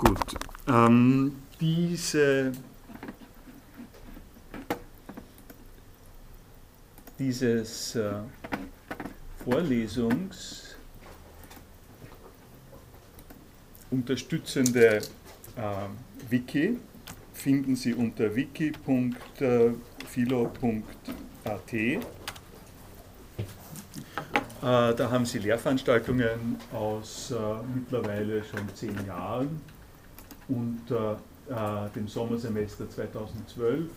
Gut. Ähm, diese, dieses äh, Vorlesungs unterstützende äh, Wiki finden Sie unter wiki.philo.at. Äh, da haben Sie Lehrveranstaltungen aus äh, mittlerweile schon zehn Jahren unter äh, dem Sommersemester 2012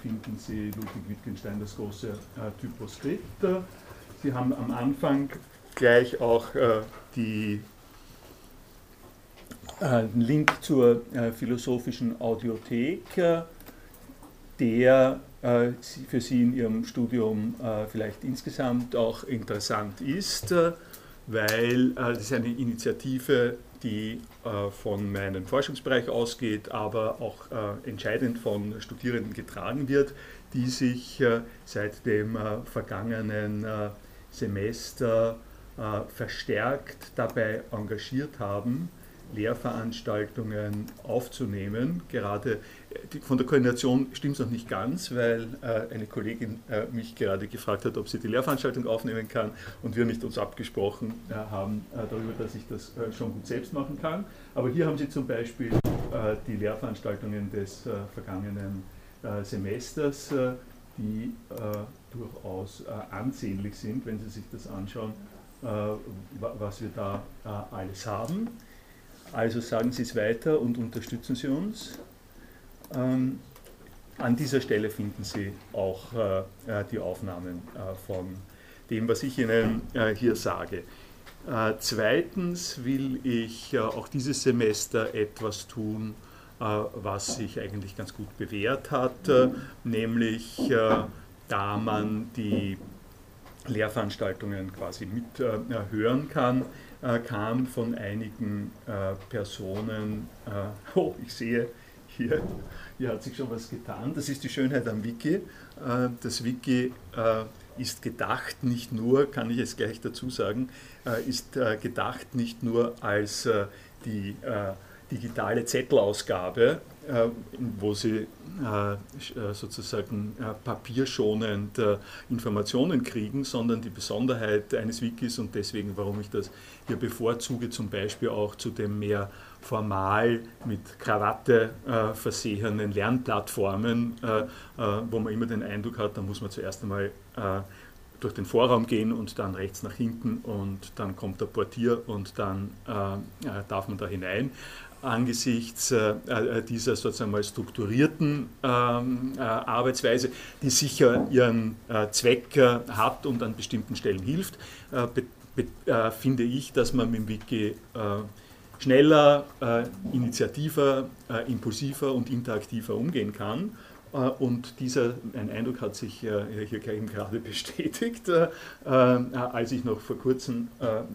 finden Sie Ludwig Wittgenstein das große Typoskript. Sie haben am Anfang gleich auch die einen Link zur äh, philosophischen Audiothek, äh, der äh, für Sie in Ihrem Studium vielleicht insgesamt auch interessant ist, weil das ist eine Initiative, die von meinem Forschungsbereich ausgeht, aber auch entscheidend von Studierenden getragen wird, die sich seit dem vergangenen Semester verstärkt dabei engagiert haben, Lehrveranstaltungen aufzunehmen. Gerade äh, von der Koordination stimmt es noch nicht ganz, weil äh, eine Kollegin äh, mich gerade gefragt hat, ob sie die Lehrveranstaltung aufnehmen kann und wir nicht uns abgesprochen haben darüber, dass ich das schon gut selbst machen kann. Aber hier haben Sie zum Beispiel die Lehrveranstaltungen des vergangenen Semesters, die durchaus ansehnlich sind, wenn Sie sich das anschauen, was wir da alles haben. Also sagen Sie es weiter und unterstützen Sie uns. Ähm, an dieser Stelle finden Sie auch äh, äh die Aufnahmen äh, von dem, was ich Ihnen äh, hier sage. Äh, zweitens will ich äh, auch dieses Semester etwas tun, was sich eigentlich ganz gut bewährt hat, nämlich da man die Lehrveranstaltungen quasi mithören kann, äh, kam von einigen Personen, oh, ich sehe hier, hier hat sich schon was getan, das ist die Schönheit am Wiki. das Wiki ist gedacht nicht nur, kann ich es gleich dazu sagen, ist gedacht nicht nur als die digitale Zettelausgabe, wo Sie sozusagen papierschonend Informationen kriegen, sondern die Besonderheit eines Wikis und deswegen, warum ich das hier bevorzuge zum Beispiel auch zu dem mehr formal mit Krawatte äh, versehenen Lernplattformen, äh, äh, wo man immer den Eindruck hat, da muss man zuerst einmal äh, durch den Vorraum gehen und dann rechts nach hinten und dann kommt der Portier und dann äh, äh, darf man da hinein. Angesichts dieser sozusagen mal strukturierten ähm, Arbeitsweise, die sicher ihren Zweck hat und an bestimmten Stellen hilft, äh, finde ich, dass man mit dem Wiki äh, schneller, äh, initiativer, äh, impulsiver und interaktiver umgehen kann. Äh, und dieser ein Eindruck hat sich hier eben gerade bestätigt. als ich noch vor kurzem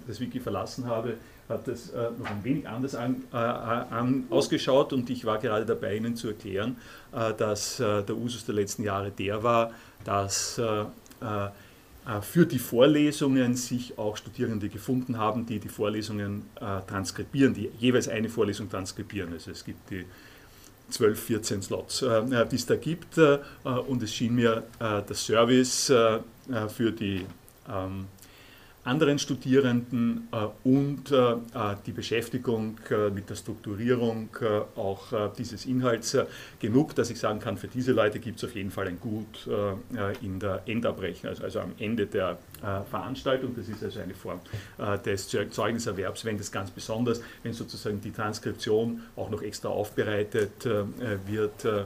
das Wiki verlassen habe, hat es noch ein wenig anders an, an, ausgeschaut und ich war gerade dabei, Ihnen zu erklären, dass der Usus der letzten Jahre der war, dass äh, für die Vorlesungen sich auch Studierende gefunden haben, die die Vorlesungen äh, transkribieren, die jeweils eine Vorlesung transkribieren. Also es gibt die 12, 14 Slots, äh, die es da gibt und es schien mir der Service für die ähm, anderen Studierenden äh, und äh, die Beschäftigung äh, mit der Strukturierung auch dieses Inhalts genug, dass ich sagen kann, für diese Leute gibt es auf jeden Fall ein Gut in der Endabrechnung, also, also am Ende der Veranstaltung. Das ist also eine Form des Zeugniserwerbs, wenn das ganz besonders, wenn sozusagen die Transkription auch noch extra aufbereitet wird,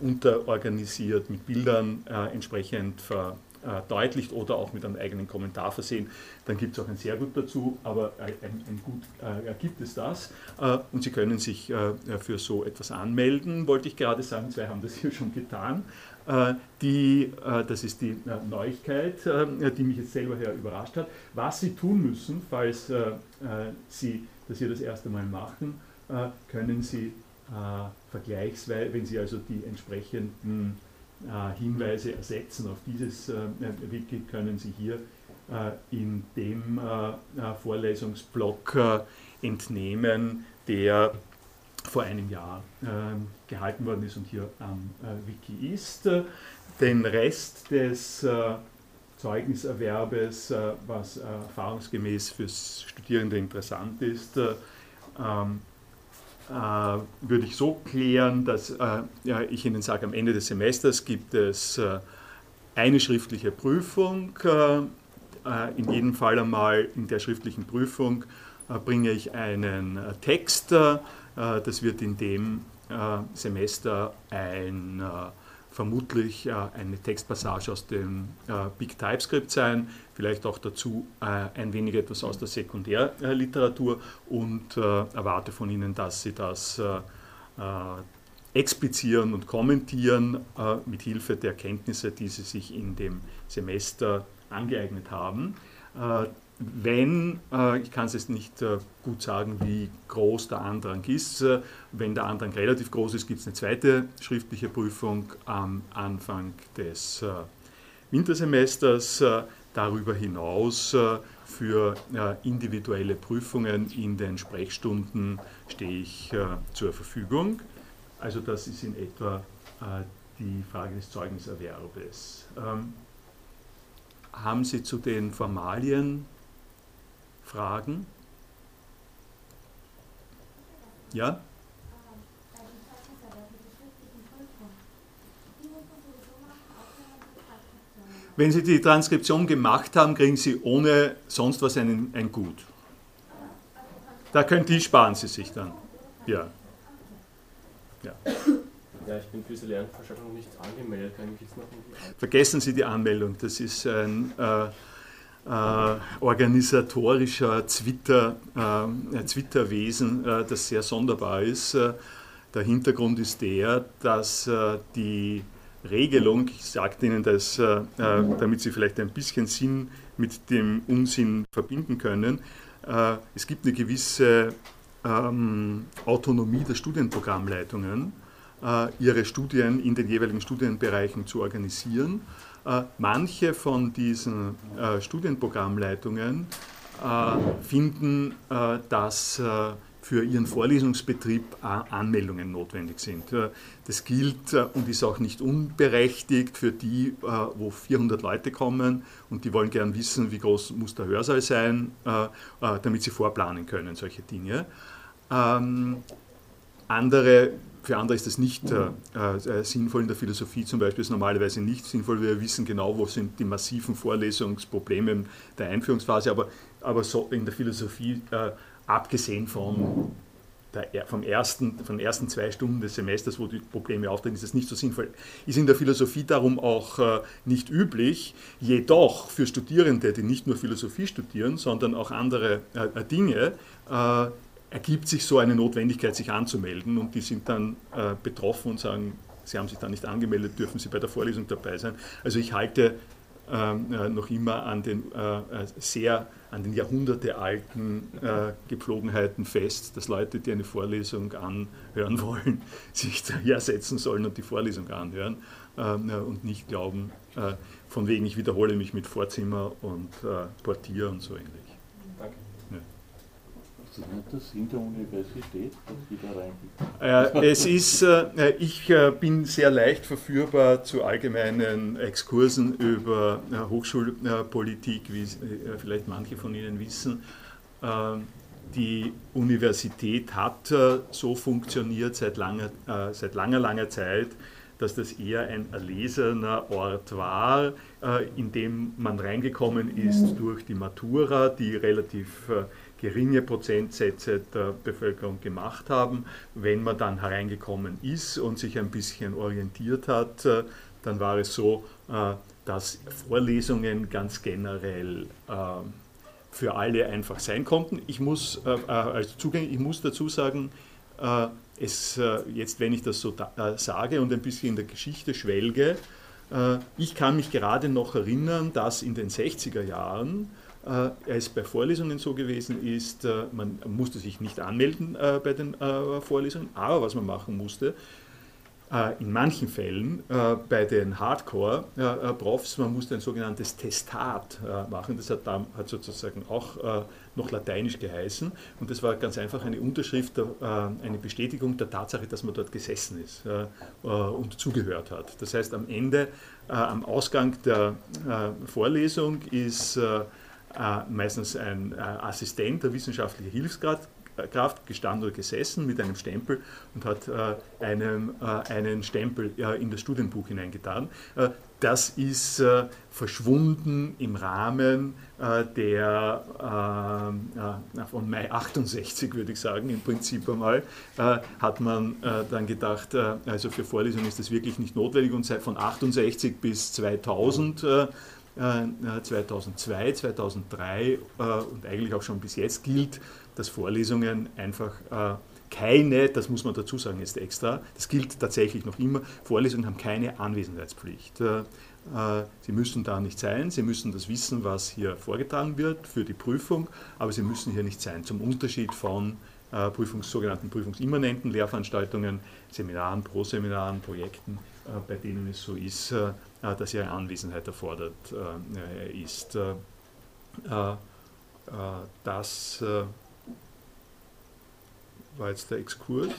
unterorganisiert, mit Bildern entsprechend ver äh, oder auch mit einem eigenen Kommentar versehen, dann gibt es auch ein sehr gut dazu, aber ein, ein gut äh, gibt es das. Äh, und Sie können sich äh, für so etwas anmelden, wollte ich gerade sagen, zwei haben das hier schon getan. Äh, die, äh, das ist die Neuigkeit, die mich jetzt selber her überrascht hat. Was Sie tun müssen, falls Sie das hier das erste Mal machen, können Sie vergleichsweise, wenn Sie also die entsprechenden Hinweise ersetzen. Auf dieses äh, Wiki können Sie hier äh, in dem Vorlesungsblock entnehmen, der vor einem Jahr gehalten worden ist und hier am Wiki ist. Den Rest des Zeugniserwerbes, was erfahrungsgemäß für Studierende interessant ist, ähm, äh, würde ich so klären, dass äh, ja, ich Ihnen sage, am Ende des Semesters gibt es äh, eine schriftliche Prüfung. in jedem Fall einmal in der schriftlichen Prüfung bringe ich einen Text. das wird in dem Semester ein vermutlich äh, eine Textpassage aus dem äh, Big TypeScript sein, vielleicht auch dazu äh, ein wenig etwas aus der Sekundärliteratur und erwarte von Ihnen, dass Sie das explizieren und kommentieren mit Hilfe der Kenntnisse, die Sie sich in dem Semester angeeignet haben wenn, äh, ich kann es jetzt nicht äh, gut sagen, wie groß der Andrang ist, äh, wenn der Andrang relativ groß ist, gibt es eine zweite schriftliche Prüfung am Anfang des Wintersemesters. Darüber hinaus für individuelle Prüfungen in den Sprechstunden stehe ich zur Verfügung. Also das ist in etwa die Frage des Zeugniserwerbes. Ähm, haben Sie zu den Formalien Fragen? Ja? Wenn Sie die Transkription gemacht haben, kriegen Sie ohne sonst was einen, ein Gut. Da können die sparen Sie sich dann. Ja. Ja, ja ich bin für diese Lernveranstaltung nicht angemeldet. Kann ich jetzt noch Vergessen Sie die Anmeldung. Das ist ein. Äh, organisatorischer Twitter, äh, Twitterwesen, äh, das sehr sonderbar ist. Äh, der Hintergrund ist der, dass äh, die Regelung, ich sage Ihnen das, äh, damit Sie vielleicht ein bisschen Sinn mit dem Unsinn verbinden können, es gibt eine gewisse ähm, Autonomie der Studienprogrammleitungen, ihre Studien in den jeweiligen Studienbereichen zu organisieren äh, manche von diesen äh, Studienprogrammleitungen äh, finden, dass für ihren Vorlesungsbetrieb Anmeldungen notwendig sind. Das gilt und ist auch nicht unberechtigt für die, wo 400 Leute kommen und die wollen gern wissen, wie groß muss der Hörsaal sein, damit sie vorplanen können, solche Dinge. Ähm, andere für andere ist das nicht äh, äh, sinnvoll in der Philosophie zum Beispiel, ist normalerweise nicht sinnvoll. Wir wissen genau, wo sind die massiven Vorlesungsprobleme der Einführungsphase, aber, aber so in der Philosophie, äh, abgesehen von der, vom ersten, von den ersten zwei Stunden des Semesters, wo die Probleme auftreten, ist es nicht so sinnvoll. Ist in der Philosophie darum auch äh, nicht üblich, jedoch für Studierende, die nicht nur Philosophie studieren, sondern auch andere äh, Dinge, äh, ergibt sich so eine Notwendigkeit, sich anzumelden und die sind dann äh, betroffen und sagen, sie haben sich da nicht angemeldet, dürfen sie bei der Vorlesung dabei sein. Also ich halte ähm, äh, noch immer an den äh, äh sehr an den jahrhundertealten äh, Gepflogenheiten fest, dass Leute, die eine Vorlesung anhören wollen, sich daher setzen sollen und die Vorlesung anhören ähm, und nicht glauben, äh, von wegen ich wiederhole mich mit Vorzimmer und Portier und so ähnlich. Ist nicht der Sinn der Universität, dass Sie da reingehen? Äh, es ist, äh, ich äh, bin sehr leicht verführbar zu allgemeinen Exkursen über äh, Hochschulpolitik, wie äh, vielleicht manche von Ihnen wissen. Ähm, die Universität hat äh, so funktioniert seit langer, seit langer, langer Zeit, dass das eher ein erlesener Ort war, in dem man reingekommen ist durch die Matura, die relativ geringe Prozentsätze der Bevölkerung gemacht haben. Wenn man dann hereingekommen ist und sich ein bisschen orientiert hat, äh, dann war es so, äh, dass Vorlesungen ganz generell äh, für alle einfach sein konnten. Ich muss, also zugänglich, ich muss dazu sagen, es, jetzt wenn ich das so sage und ein bisschen in der Geschichte schwelge, ich kann mich gerade noch erinnern, dass in den 60er Jahren äh, es bei Vorlesungen so gewesen ist, äh, man musste sich nicht anmelden äh, bei den Vorlesungen, aber was man machen musste, in manchen Fällen bei den Hardcore-Profs, man musste ein sogenanntes Testat machen. Das hat, hat sozusagen auch noch lateinisch geheißen. Und das war ganz einfach eine Unterschrift, eine Bestätigung der Tatsache, dass man dort gesessen ist und zugehört hat. Das heißt, am Ende, am Ausgang der Vorlesung ist meistens ein Assistent, der wissenschaftliche Hilfsgrad Kraft gestanden oder gesessen mit einem Stempel und hat äh, einem, äh, einen Stempel äh, in das Studienbuch hineingetan. Äh, das ist äh, verschwunden im Rahmen äh, der von Mai 68, würde ich sagen, im Prinzip einmal, hat man dann gedacht, also für Vorlesungen ist das wirklich nicht notwendig und seit von 68 bis 2000 2002, 2003 und eigentlich auch schon bis jetzt gilt, dass Vorlesungen einfach äh, keine, das muss man dazu sagen jetzt extra, das gilt tatsächlich noch immer, Vorlesungen haben keine Anwesenheitspflicht. Äh, äh, sie müssen da nicht sein, Sie müssen das wissen, was hier vorgetragen wird für die Prüfung, aber Sie müssen hier nicht sein. Zum Unterschied von äh, Prüfungs, sogenannten prüfungsimmanenten Lehrveranstaltungen, Seminaren, Proseminaren, Projekten, äh, bei denen es so ist, äh, dass Ihre Anwesenheit erfordert ist. Das war jetzt der Exkurs.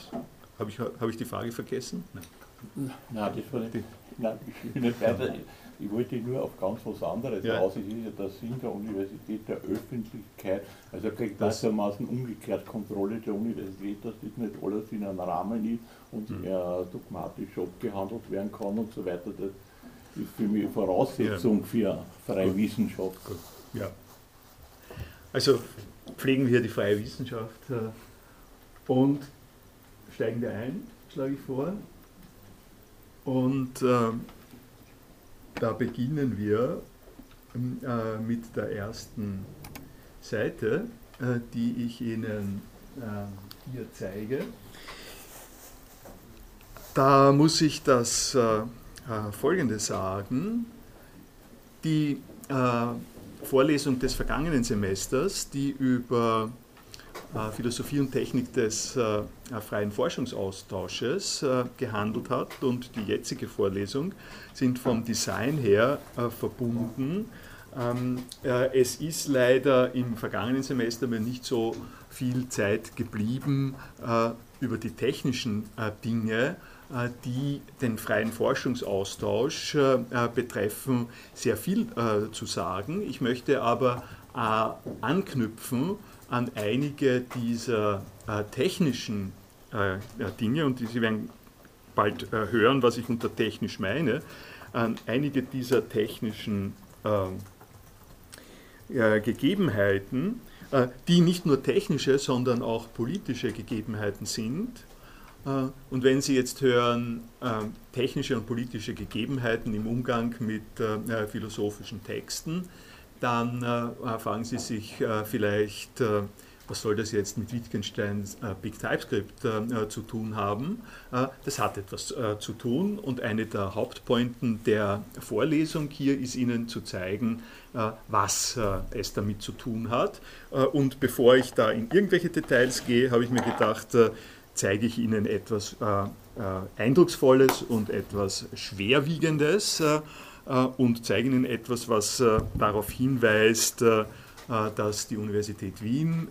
Habe ich, hab ich die Frage vergessen? Nein, nein das war nicht. Nein, ich will nicht weiter. Ich wollte nur auf ganz was anderes ja. raus. Es ist ja der Sinn der Universität der Öffentlichkeit, also gleichermaßen umgekehrt Kontrolle der Universität, dass das nicht alles in einem Rahmen ist und mhm. äh, dogmatisch abgehandelt werden kann und so weiter. Das für mich Voraussetzung ja. für freie Gut. Wissenschaft. Gut. Ja. Also pflegen wir die freie Wissenschaft. Äh, und steigen wir ein, schlage ich vor. Und äh, da beginnen wir äh, mit der ersten Seite, äh, die ich Ihnen äh, hier zeige. Da muss ich das äh, äh, Folgende sagen. Die Vorlesung des vergangenen Semesters, die über äh, Philosophie und Technik des äh, freien Forschungsaustausches äh, gehandelt hat und die jetzige Vorlesung sind vom Design her verbunden. Ähm, es ist leider im vergangenen Semester mir nicht so viel Zeit geblieben, über die technischen Dinge, die den freien Forschungsaustausch betreffen, sehr viel zu sagen. Ich möchte aber anknüpfen an einige dieser äh, technischen äh, Dinge und Sie werden bald äh, hören, was ich unter technisch meine, an einige dieser technischen ähm, Gegebenheiten, äh, die nicht nur technische, sondern auch politische Gegebenheiten sind. Äh, und wenn Sie jetzt hören, ähm, technische und politische Gegebenheiten im Umgang mit äh, philosophischen Texten, dann äh, fragen Sie sich äh, vielleicht, äh, was soll das jetzt mit Wittgensteins äh, Big TypeScript äh, zu tun haben? Äh, das hat etwas zu tun und eine der Hauptpointen der Vorlesung hier ist Ihnen zu zeigen, was es damit zu tun hat. und bevor ich da in irgendwelche Details gehe, habe ich mir gedacht, zeige ich Ihnen etwas Eindrucksvolles und etwas Schwerwiegendes äh, und zeigen Ihnen etwas, was äh, darauf hinweist, äh, dass die Universität Wien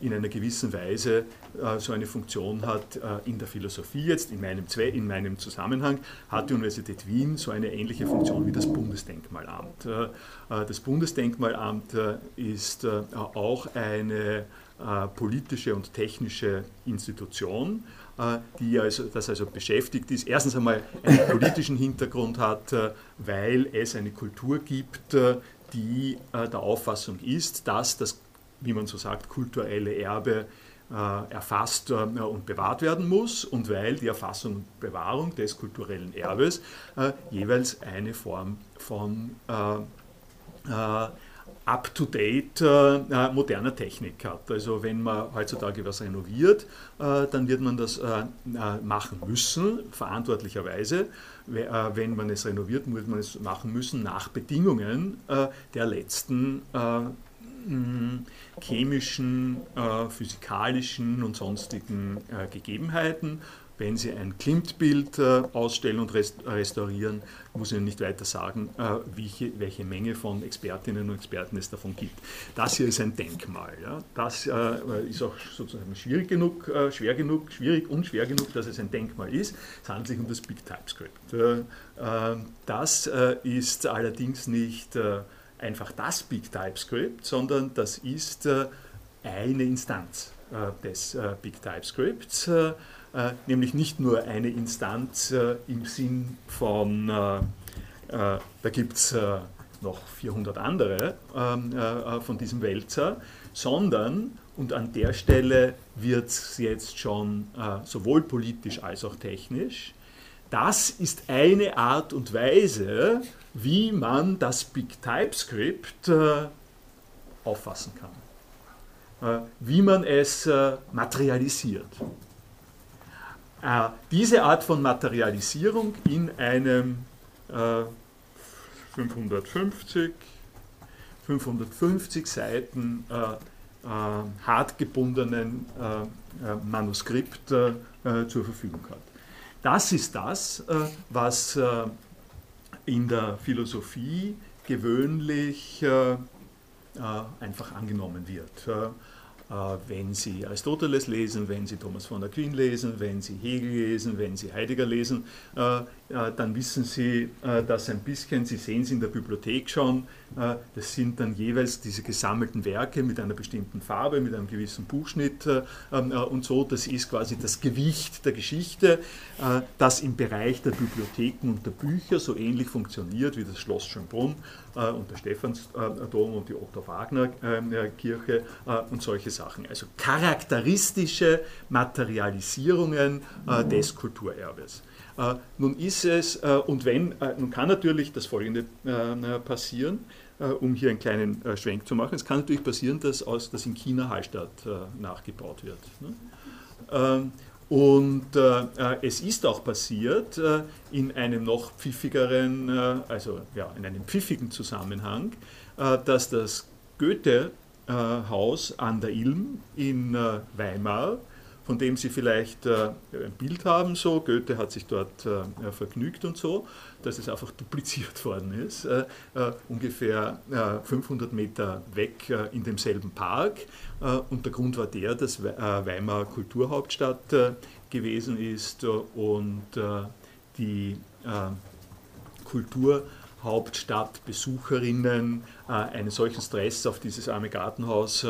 in einer gewissen Weise so eine Funktion hat in der Philosophie jetzt, in meinem, in meinem Zusammenhang, hat die Universität Wien so eine ähnliche Funktion wie das Bundesdenkmalamt. Das Bundesdenkmalamt ist auch eine politische und technische Institution äh, die also, das also beschäftigt ist, erstens einmal einen politischen Hintergrund hat, äh, weil es eine Kultur gibt, äh, die der Auffassung ist, dass das, wie man so sagt, kulturelle Erbe erfasst und bewahrt werden muss und weil die Erfassung und Bewahrung des kulturellen Erbes jeweils eine Form von up-to-date äh, moderner Technik hat. Also wenn man heutzutage was renoviert, äh, dann wird man das äh, äh machen müssen, verantwortlicherweise. Äh, wenn man es renoviert, wird man es machen müssen nach Bedingungen äh, der letzten chemischen, physikalischen und sonstigen Gegebenheiten wenn Sie ein Klimt-Bild äh, ausstellen und restaurieren, muss ich nicht weiter sagen, äh, welche, welche, Menge von Expertinnen und Experten es davon gibt. Das hier ist ein Denkmal. Ja. Das äh, ist auch sozusagen schwierig genug, äh, schwer genug, schwierig und schwer genug, dass es ein Denkmal ist. Es handelt sich um das Big TypeScript. Äh, äh, das ist allerdings nicht einfach das Big TypeScript, sondern das ist eine Instanz des Big TypeScripts äh, nämlich nicht nur eine Instanz äh, im Sinn von, äh, da gibt es noch 400 andere ähm, von diesem Wälzer, sondern, und an der Stelle wird es jetzt schon sowohl politisch als auch technisch, das ist eine Art und Weise, wie man das Big TypeScript auffassen kann, wie man es materialisiert. Äh, diese Art von Materialisierung in einem äh, 550, 550 Seiten äh, äh, hart gebundenen äh, äh, Manuskript zur Verfügung hat. Das ist das, was in der Philosophie gewöhnlich einfach angenommen wird. Äh, wenn Sie Aristoteles lesen, wenn Sie Thomas von Aquin lesen, wenn Sie Hegel lesen, wenn Sie Heidegger lesen, äh, dann wissen Sie das ein bisschen, Sie sehen es in der Bibliothek schon, das sind dann jeweils diese gesammelten Werke mit einer bestimmten Farbe, mit einem gewissen Buchschnitt ähm, und so, das ist quasi das Gewicht der Geschichte, das im Bereich der Bibliotheken und der Bücher so ähnlich funktioniert wie das Schloss Schönbrunn und der Stephansdom und die Otto-Wagner-Kirche und solche Sachen. Also charakteristische Materialisierungen des Kulturerbes. Äh, nun ist es, äh, und wenn, äh, nun kann natürlich das Folgende passieren, um hier einen kleinen Schwenk zu machen. Es kann natürlich passieren, dass, aus, dass in China Hallstatt nachgebaut wird. Ne? Ähm, und äh, es ist auch passiert äh, in einem noch pfiffigeren, äh, also ja, in einem pfiffigen Zusammenhang, dass das Goethe-Haus an der Ilm in Weimar von dem Sie vielleicht äh, ein Bild haben, so. Goethe hat sich dort äh, vergnügt und so, dass es einfach dupliziert worden ist, äh, äh ungefähr 500 äh, Meter weg äh, in demselben Park. und der Grund war der, dass Weimar Kulturhauptstadt gewesen ist und die Kulturhauptstadtbesucherinnen einen solchen Stress auf dieses arme Gartenhaus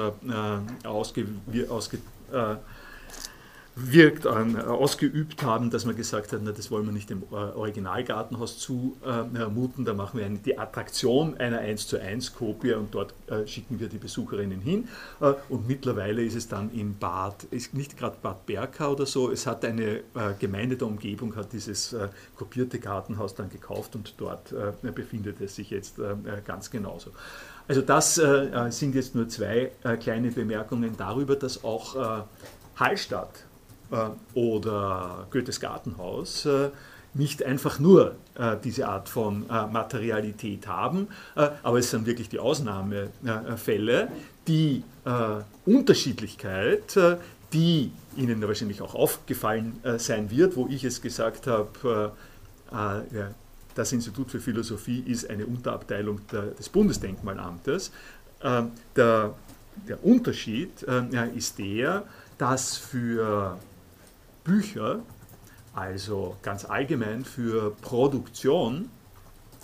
ausge, ausge wirkt, an, äh, ausgeübt haben, dass man gesagt hat, na, das wollen wir nicht dem äh, Originalgartenhaus zumuten, da machen wir eine, die Attraktion einer 1 zu 1 Kopie und dort äh, schicken wir die Besucherinnen hin. Äh, und mittlerweile ist es dann in Bad, ist nicht gerade Bad Berka oder so, es hat eine äh, Gemeinde der Umgebung, hat dieses äh, kopierte Gartenhaus dann gekauft und dort befindet es sich jetzt ganz genauso. Also das sind jetzt nur zwei kleine Bemerkungen darüber, dass auch Hallstatt äh, oder Goethes Gartenhaus äh, nicht einfach nur äh, diese Art von Materialität haben, aber es sind wirklich die Ausnahmefälle, die Unterschiedlichkeit, die Ihnen wahrscheinlich auch aufgefallen sein wird, wo ich es gesagt habe, das Institut für Philosophie ist eine Unterabteilung des Bundesdenkmalamtes. Der, der Unterschied ist der, dass für Bücher, also ganz allgemein für Produktion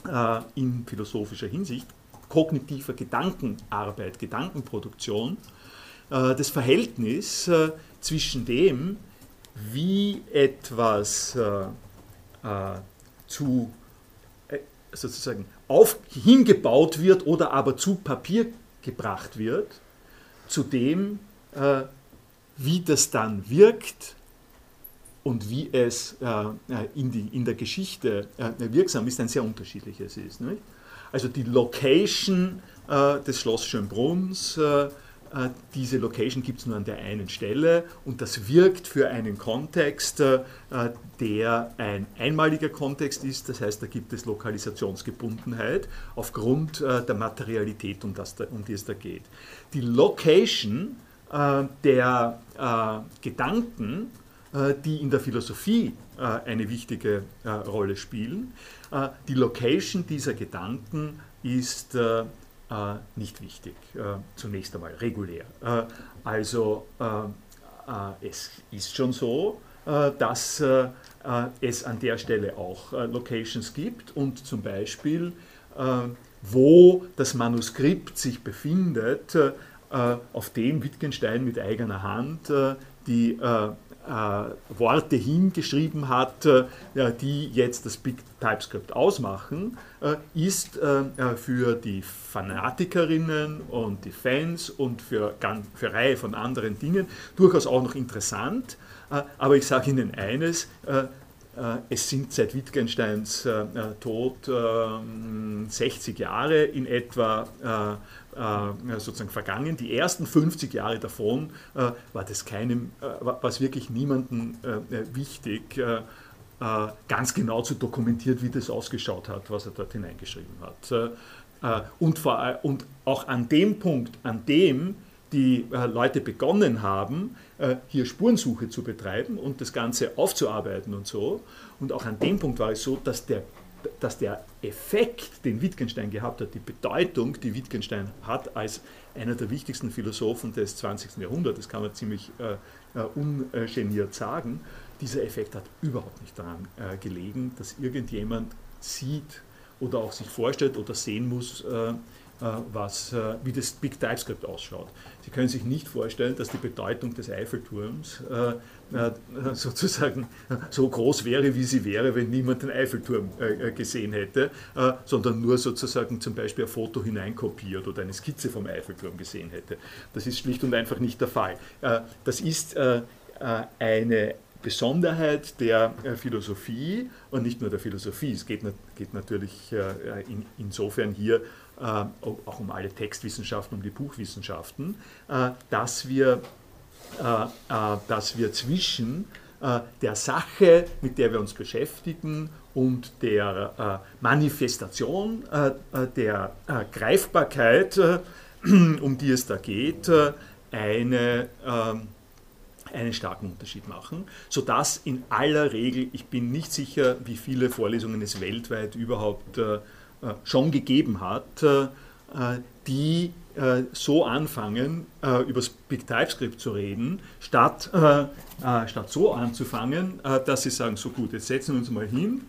äh, in philosophischer Hinsicht, kognitiver Gedankenarbeit, Gedankenproduktion, äh, das Verhältnis äh, zwischen dem, wie etwas äh, äh, zu äh, sozusagen auf, hingebaut wird oder aber zu Papier gebracht wird, zu dem, wie das dann wirkt, und wie es äh, äh, in, die, in der Geschichte äh, wirksam ist, ein sehr unterschiedliches ist. Nicht? Also die Location des Schloss Schönbrunns diese Location gibt es nur an der einen Stelle und das wirkt für einen Kontext, der ein einmaliger Kontext ist, das heißt, da gibt es Lokalisationsgebundenheit aufgrund der Materialität, um, das, um die es da geht. Die Location der Gedanken, die in der Philosophie eine wichtige Rolle spielen, die Location dieser Gedanken ist äh, nicht wichtig, äh, zunächst einmal regulär. Äh, also es ist schon so, dass es an der Stelle auch Locations gibt und zum Beispiel, wo das Manuskript sich befindet, auf dem Wittgenstein mit eigener Hand die äh, Worte hingeschrieben hat, äh, die jetzt das Big TypeScript ausmachen, äh, ist äh, für die Fanatikerinnen und die Fans und für, eine Reihe von anderen Dingen durchaus auch noch interessant. Äh, aber ich sage Ihnen eines, äh, es sind seit Wittgensteins Tod 60 ähm, Jahre in etwa äh, sozusagen vergangen. Die ersten 50 Jahre davon äh, war das keinem, äh, war es wirklich niemandem wichtig, ganz genau zu dokumentieren, wie das ausgeschaut hat, was er dort hineingeschrieben hat. Und, vor, und auch an dem Punkt, an dem die Leute begonnen haben, hier Spurensuche zu betreiben und das Ganze aufzuarbeiten und so. Und auch an dem Punkt war es so, dass der dass der Effekt, den Wittgenstein gehabt hat, die Bedeutung, die Wittgenstein hat als einer der wichtigsten Philosophen des 20. Jahrhunderts, das kann man ziemlich äh, äh, ungeniert sagen, dieser Effekt hat überhaupt nicht daran äh, gelegen, dass irgendjemand sieht oder auch sich vorstellt oder sehen muss, äh, äh, was, äh, wie das Big TypeScript ausschaut. Sie können sich nicht vorstellen, dass die Bedeutung des Eiffelturms sozusagen so groß wäre, wie sie wäre, wenn niemand den Eiffelturm gesehen hätte, sondern nur sozusagen zum Beispiel ein Foto hineinkopiert oder eine Skizze vom Eiffelturm gesehen hätte. Das ist schlicht und einfach nicht der Fall. Das ist eine Besonderheit der Philosophie und nicht nur der Philosophie. Es geht, natürlich insofern hier äh, auch um alle Textwissenschaften, um die Buchwissenschaften, äh, dass wir, äh, dass wir zwischen der Sache, mit der wir uns beschäftigen, und der Manifestation der Greifbarkeit, um die es da geht, eine, einen starken Unterschied machen, sodass in aller Regel, ich bin nicht sicher, wie viele Vorlesungen es weltweit überhaupt äh, schon gegeben hat, äh, die äh, so anfangen, über das Big TypeScript zu reden, statt, statt so anzufangen, dass sie sagen, so gut, jetzt setzen wir uns mal hin,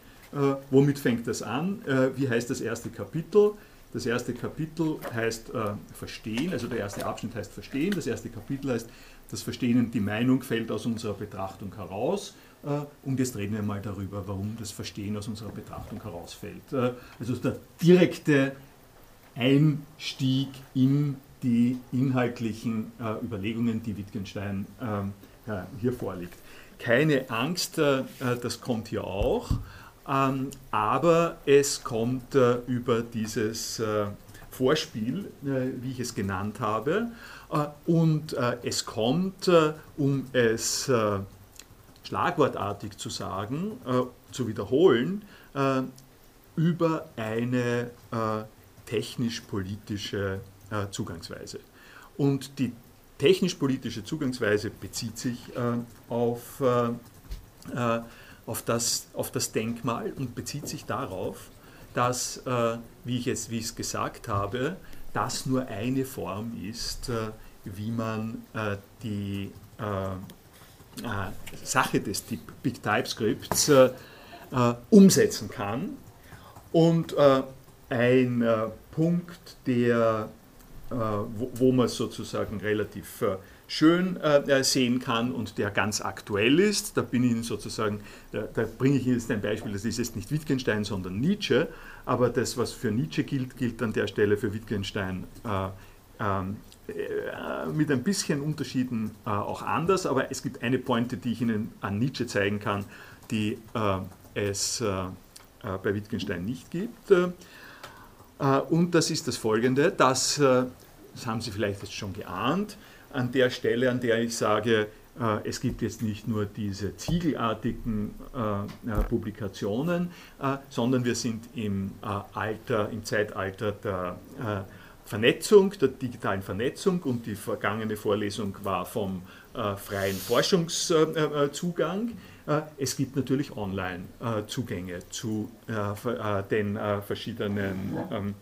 womit fängt das an, wie heißt das erste Kapitel, das erste Kapitel heißt äh, Verstehen, also der erste Abschnitt heißt Verstehen, das erste Kapitel heißt das Verstehen, die Meinung fällt aus unserer Betrachtung heraus. Äh, und jetzt reden wir mal darüber, warum das Verstehen aus unserer Betrachtung herausfällt. Äh, also der direkte Einstieg in die inhaltlichen äh, Überlegungen, die Wittgenstein ähm, hier vorlegt. Keine Angst, das kommt hier auch, ähm, aber es kommt über dieses Vorspiel, wie ich es genannt habe, und es kommt, um es schlagwortartig zu sagen, äh, zu wiederholen, äh, über eine äh, technisch-politische äh, Zugangsweise. Und die technisch-politische Zugangsweise bezieht sich äh, auf, äh, auf, das, auf das Denkmal und bezieht sich darauf, dass, wie ich es wie ich es gesagt habe, das nur eine Form ist, wie man die äh, Sache des Big TypeScripts äh, äh, umsetzen kann. Und äh, ein äh, Punkt, der, äh, wo, wo, man sozusagen relativ schön sehen kann und der ganz aktuell ist, da bin ich sozusagen, da, da bringe ich Ihnen jetzt ein Beispiel, das ist jetzt nicht Wittgenstein, sondern Nietzsche, aber das, was für Nietzsche gilt, gilt an der Stelle für Wittgenstein ähm, äh, mit ein bisschen Unterschieden äh, auch anders, aber es gibt eine Pointe, die ich Ihnen an Nietzsche zeigen kann, die äh, es bei Wittgenstein nicht gibt. Und das ist das folgende, dass das haben Sie vielleicht jetzt schon geahnt, an der Stelle, an der ich sage, äh, es gibt jetzt nicht nur diese ziegelartigen äh, äh, Publikationen, sondern wir sind im Alter, im Zeitalter der Vernetzung, der digitalen Vernetzung und die vergangene Vorlesung war vom freien Forschungszugang. Es gibt natürlich Online-Zugänge zu den verschiedenen ähm,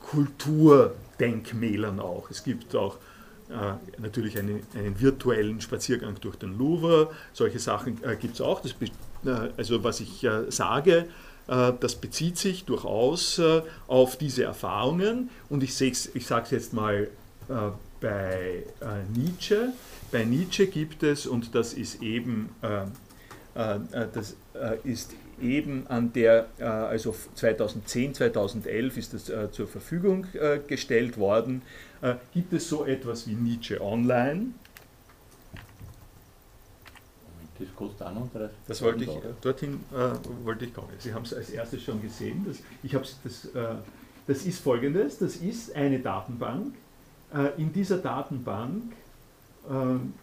Kulturdenkmälern auch. Es gibt auch äh, natürlich einen, einen, virtuellen Spaziergang durch den Louvre. Solche Sachen äh, gibt es auch. Das, äh, also was ich äh, sage, äh, das bezieht sich durchaus äh, auf diese Erfahrungen. Und ich, ich sage es jetzt mal bei Nietzsche. Bei Nietzsche gibt es, und das ist eben, das ist eben an der, also 2010, 2011 ist das zur Verfügung gestellt worden, äh, gibt es so etwas wie Nietzsche Online. Das kostet 31. Das wollte ich, dorthin äh, wollte ich kommen. Sie haben es als erstes schon gesehen. Das, ich das, äh, das ist folgendes: Das ist eine Datenbank. Äh, in dieser Datenbank ähm,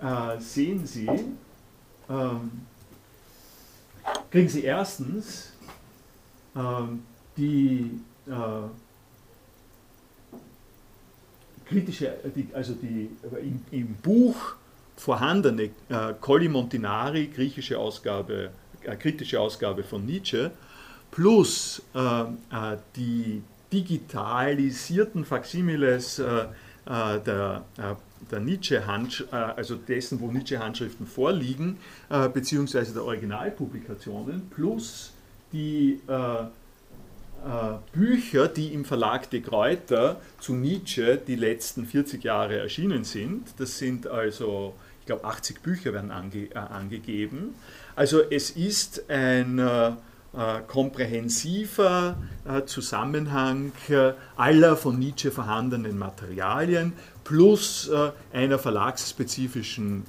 äh, sehen Sie, ähm, kriegen Sie erstens ähm, die äh, kritische, die, also die im, im Buch vorhandene äh, Colli Montinari, griechische Ausgabe, äh, kritische Ausgabe von Nietzsche, plus äh, äh die digitalisierten Faximiles äh, äh, der, der Nietzsche Hand, also dessen, wo Nietzsche Handschriften vorliegen, beziehungsweise der Originalpublikationen, plus die äh, Bücher, die im Verlag De Kräuter zu Nietzsche die letzten 40 Jahre erschienen sind. Das sind also, ich glaube, 80 Bücher werden ange, äh, angegeben. Also es ist ein äh, äh komprehensiver äh, Zusammenhang äh, aller von Nietzsche vorhandenen Materialien plus einer verlagsspezifischen.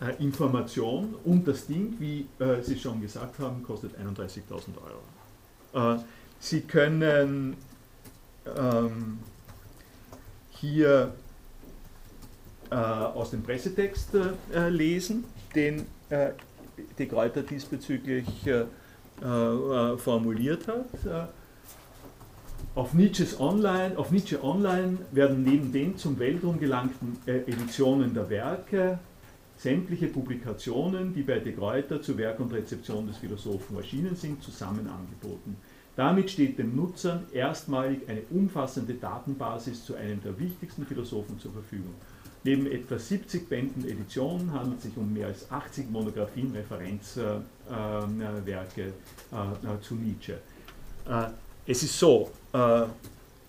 Äh, Information und das Ding, wie äh, Sie schon gesagt haben, kostet 31.000 Euro. Äh, Sie können ähm, hier äh, aus dem Pressetext äh, lesen, den äh, die Kräuter diesbezüglich formuliert hat. Auf, Nietzsches Online, auf Nietzsche Online werden neben den zum Weltruhm gelangten Editionen der Werke sämtliche Publikationen, die bei De Gruyter zu Werk und Rezeption des Philosophen erschienen sind, zusammen angeboten. Damit steht dem Nutzer erstmalig eine umfassende Datenbasis zu einem der wichtigsten Philosophen zur Verfügung. Neben etwa 70 Bänden Editionen handelt es sich um mehr als 80 Monographien, Referenzwerke äh, äh, zu Nietzsche. Äh, es ist so, äh,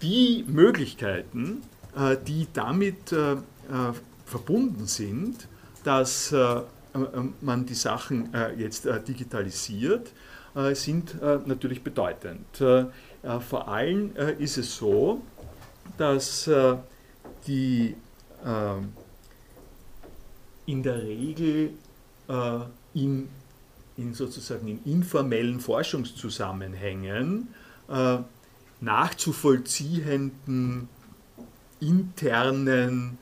die Möglichkeiten, äh, die damit äh, verbunden sind, dass man die Sachen jetzt digitalisiert, sind natürlich bedeutend. Vor allem ist es so, dass die in der Regel in, in sozusagen in informellen Forschungszusammenhängen nachzuvollziehenden internen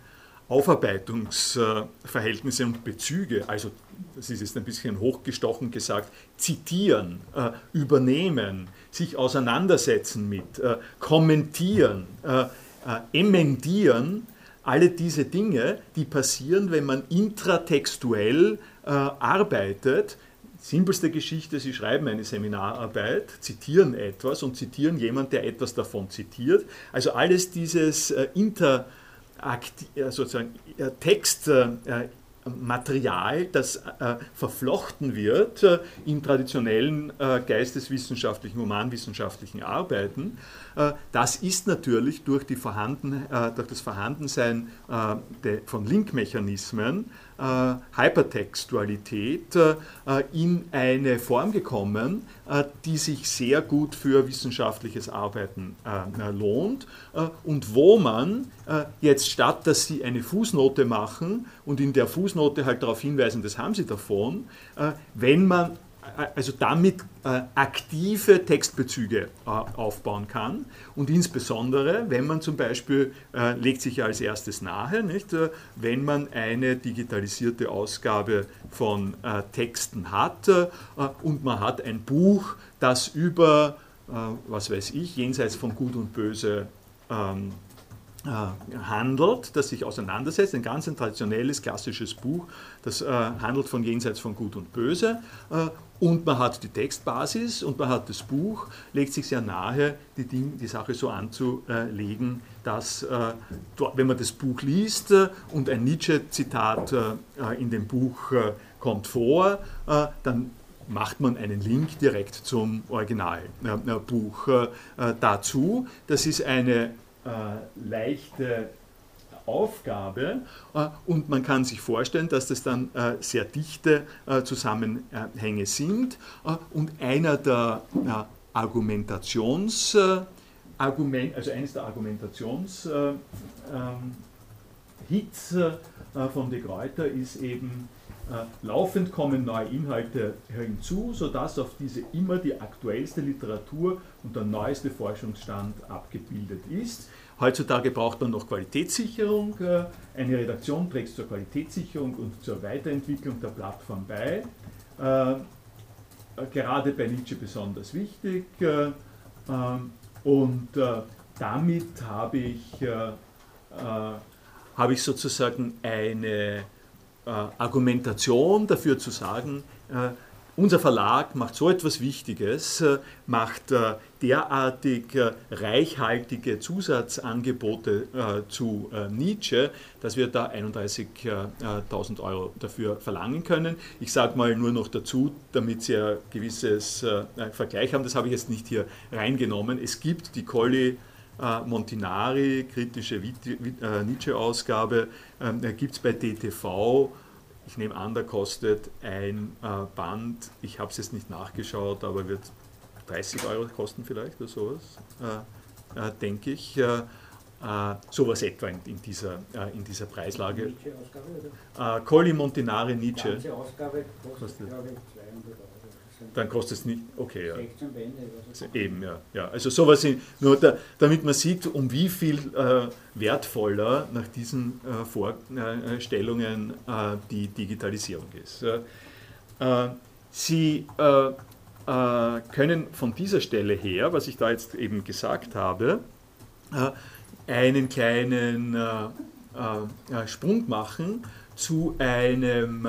Aufarbeitungsverhältnisse und Bezüge, also das ist jetzt ein bisschen hochgestochen gesagt, zitieren, äh, übernehmen, sich auseinandersetzen mit, äh, kommentieren, äh, emendieren, alle diese Dinge, die passieren, wenn man intratextuell arbeitet, simpelste Geschichte, Sie schreiben eine Seminararbeit, zitieren etwas und zitieren jemand, der etwas davon zitiert. Also alles dieses Inter, sozusagen Textmaterial, das äh, verflochten wird äh, in traditionellen äh, geisteswissenschaftlichen, humanwissenschaftlichen Arbeiten, das ist natürlich durch, die vorhanden, durch das Vorhandensein von Linkmechanismen äh, Hypertextualität äh, in eine Form gekommen, äh, die sich sehr gut für wissenschaftliches Arbeiten lohnt und wo man jetzt statt, dass Sie eine Fußnote machen und in der Fußnote halt darauf hinweisen, das haben Sie davon, wenn man also damit äh, aktive Textbezüge äh, aufbauen kann. Und insbesondere, wenn man zum Beispiel, äh, legt sich ja als erstes nahe, nicht, äh, wenn man eine digitalisierte Ausgabe von äh, Texten hat äh, und man hat ein Buch, das über, was weiß ich, jenseits von Gut und Böse ähm, äh, handelt, das sich auseinandersetzt, ein ganz ein traditionelles, klassisches Buch, das äh, handelt von jenseits von Gut und Böse. Äh, und man hat die Textbasis und man hat das Buch, legt sich sehr nahe, die, Ding, die Sache so anzulegen, dass, äh, wenn man das Buch liest äh, und ein Nietzsche-Zitat äh, in dem Buch kommt vor, dann macht man einen Link direkt zum Originalbuch dazu. Das ist eine äh, leichte Aufgabe. Äh, und man kann sich vorstellen, dass das dann äh, sehr dichte äh, Zusammenhänge sind. Und einer der Argumentations Argument, also eines der Argumentations ähm, Hits von De Gruyter ist eben laufend kommen neue Inhalte hinzu, sodass auf diese immer die aktuellste Literatur und der neueste Forschungsstand abgebildet ist. Heutzutage braucht man noch Qualitätssicherung. Äh, eine Redaktion trägt zur Qualitätssicherung und zur Weiterentwicklung der Plattform bei. Äh, gerade bei Nietzsche besonders wichtig. Und damit habe ich, habe ich sozusagen eine äh, Argumentation dafür zu sagen, äh, unser Verlag macht so etwas Wichtiges, äh, macht derartig reichhaltige Zusatzangebote zu Nietzsche, dass wir da 31.000 Euro dafür verlangen können. Ich sage mal nur noch dazu, damit Sie ein gewisses Vergleich haben, das habe ich jetzt nicht hier reingenommen. Es gibt die Colli Montinari, kritische Nietzsche-Ausgabe, ähm, gibt es bei DTV. Ich nehme an, da kostet ein äh, Band, ich habe es jetzt nicht nachgeschaut, aber wird 30 Euro kosten vielleicht oder sowas, äh, äh, denke ich. Äh, äh, sowas etwa in, in, dieser, äh, in dieser Preislage. Nietzsche-Ausgabe? Äh, Colli Montinari Nietzsche. Die ganze Ausgabe kostet, kostet. glaube ich, 200 Euro. Dann kostet es nicht, okay, ja. Eben, ja. ja. Also sowas, in, nur da, damit man sieht, um wie viel äh, wertvoller nach diesen äh, Vorstellungen äh, die Digitalisierung ist. Äh, Sie äh, äh, können von dieser Stelle her, was ich da jetzt eben gesagt habe, einen kleinen Sprung machen zu einem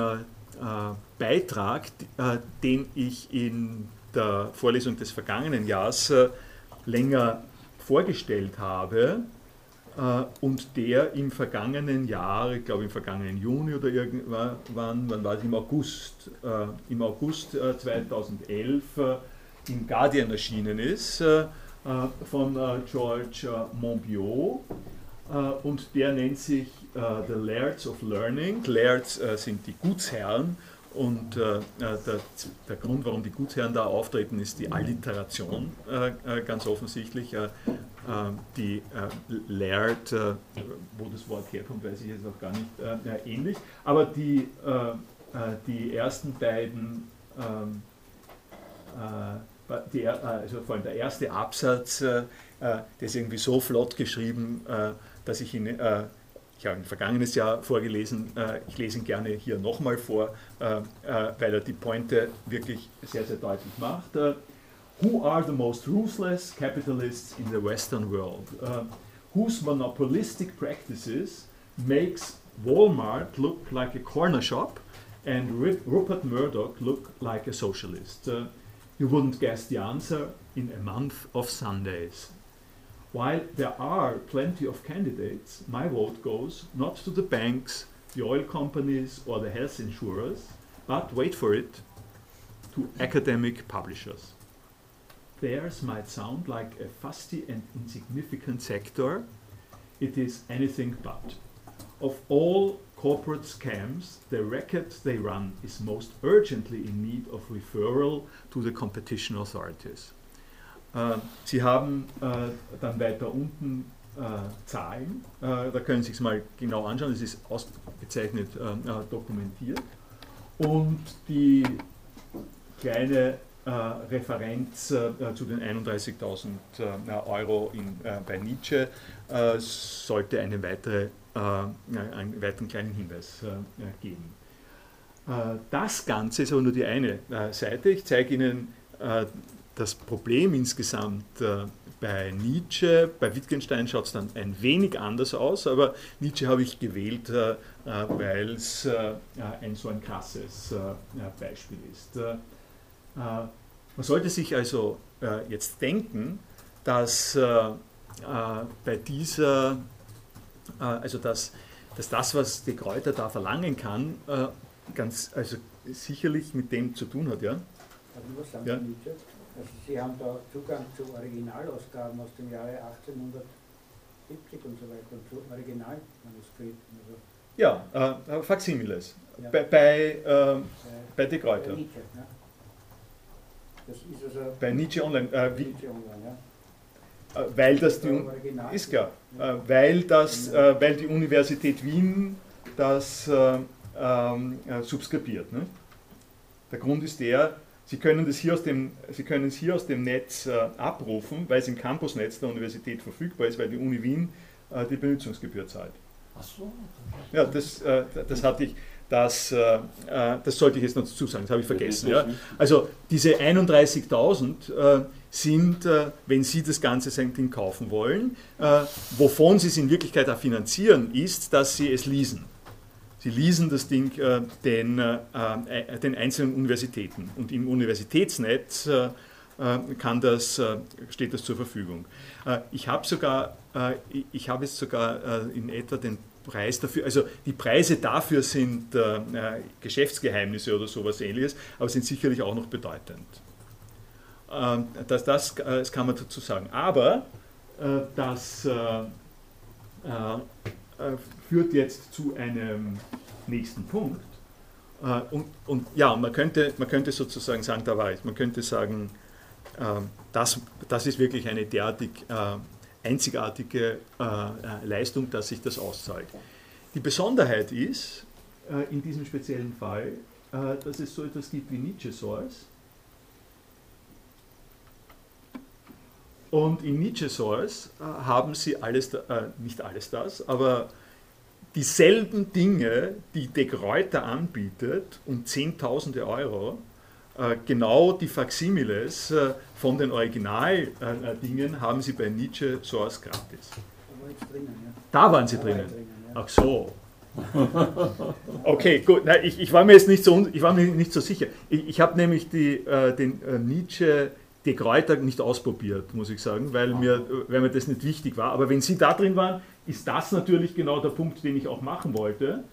Beitrag, äh, den ich in der Vorlesung des vergangenen Jahres äh, länger vorgestellt habe äh, und der im vergangenen Jahr, ich glaube im vergangenen Juni oder irgendwann, wann war es, im August, im August 2011 im Guardian erschienen ist, von George Monbiot und der nennt sich The Lairds of Learning. Lairds sind die Gutsherren und äh, äh, der, der, Grund, warum die Gutsherren da auftreten, ist die Alliteration äh, äh ganz offensichtlich. Äh, äh, die Laird, wo das Wort herkommt, weiß ich jetzt auch gar nicht ähnlich. Aber die, die ersten beiden, ähm, die, also vor allem der erste Absatz, der ist irgendwie so flott geschrieben, dass ich ihn ich habe ihn vergangenes Jahr vorgelesen, äh, ich lese ihn gerne hier nochmal vor, äh, äh, weil er die Pointe wirklich sehr, sehr deutlich macht. Who are the most ruthless capitalists in the Western world? whose monopolistic practices makes Walmart look like a corner shop and Rupert Murdoch look like a socialist? you wouldn't guess the answer in a month of Sundays. While there are plenty of candidates, my vote goes not to the banks, the oil companies, or the health insurers, but wait for it, to academic publishers. Theirs might sound like a fusty and insignificant sector. It is anything but. Of all corporate scams, the racket they run is most urgently in need of referral to the competition authorities. Äh, Sie haben äh, dann weiter unten äh, Zahlen, da können Sie es mal genau anschauen, es ist ausgezeichnet dokumentiert. Und die kleine Referenz zu den 31.000 äh, Euro in, bei Nietzsche sollte eine weitere, einen weiteren kleinen Hinweis geben. Das Ganze ist aber nur die eine Seite. Ich zeige Ihnen das Problem insgesamt bei Nietzsche. Bei Wittgenstein schaut es dann ein wenig anders aus, aber Nietzsche habe ich gewählt, weil es ein so ein krasses Beispiel ist. Äh, man sollte sich also äh, jetzt denken, dass äh, bei dieser, also dass, dass das, was die Kräuter da verlangen kann, ganz, also sicherlich mit dem zu tun hat, ja? Was sagen ja? Sie, also Sie haben da Zugang zu Originalausgaben aus dem Jahre 1870 und so weiter und zu Originalmanuskripten. Also ja, äh, Faximiles. Ja. Bei, bei, äh, bei Kräuter. Bei Nietzsche, ja. Das ist also bei Nietzsche Online. Äh, Nietzsche Online ja. Äh, weil das die ist klar, ja. Äh, weil das, äh, weil die Universität Wien das ähm, subskribiert. Ne? Der Grund ist der, Sie können, das hier aus dem, Sie können es hier aus dem Netz äh, abrufen, weil es im Campusnetz der Universität verfügbar ist, weil die Uni Wien äh, die Benutzungsgebühr zahlt. Ach so. Ja, das, äh, das hatte ich. Das, das sollte ich jetzt noch dazu sagen, das habe ich vergessen. Ja. Also diese 31.000 äh, sind, wenn Sie das ganze Ding kaufen wollen, wovon Sie es in Wirklichkeit auch finanzieren, ist, dass Sie es leasen. Sie leasen das Ding äh, den, den einzelnen Universitäten und im Universitätsnetz kann das, steht das zur Verfügung. Ich habe sogar, ich habe jetzt sogar in etwa den Preis dafür, also die Preise dafür sind äh, äh, Geschäftsgeheimnisse oder sowas ähnliches, aber sind sicherlich auch noch bedeutend. Das, das, äh, das, kann man dazu sagen. Aber äh, das äh, äh, führt jetzt zu einem nächsten Punkt. Und, und, ja, man könnte, man könnte sozusagen sagen, da war ich, man könnte sagen, das, das ist wirklich eine derartig einzigartige äh, äh, Leistung, dass sich das auszahlt. Die Besonderheit ist äh, in diesem speziellen Fall, äh, dass es so etwas gibt wie Nietzsche Source. Und in Nietzsche Source äh, haben sie alles, äh, nicht alles das, aber dieselben Dinge, die De Gruyter anbietet, um Zehntausende Euro, äh, genau die Faximiles äh, von den Originaldingen haben sie bei Nietzsche Source gratis. Da waren sie drinnen. Ach so. Okay, gut. Nein, ich, ich, war mir jetzt nicht so, ich war mir nicht so sicher. Ich, ich habe nämlich die, äh, den äh, Nietzsche die Kräuter nicht ausprobiert, muss ich sagen, weil mir, weil mir das nicht wichtig war. Aber wenn Sie da drin waren, ist das natürlich genau der Punkt, den ich auch machen wollte.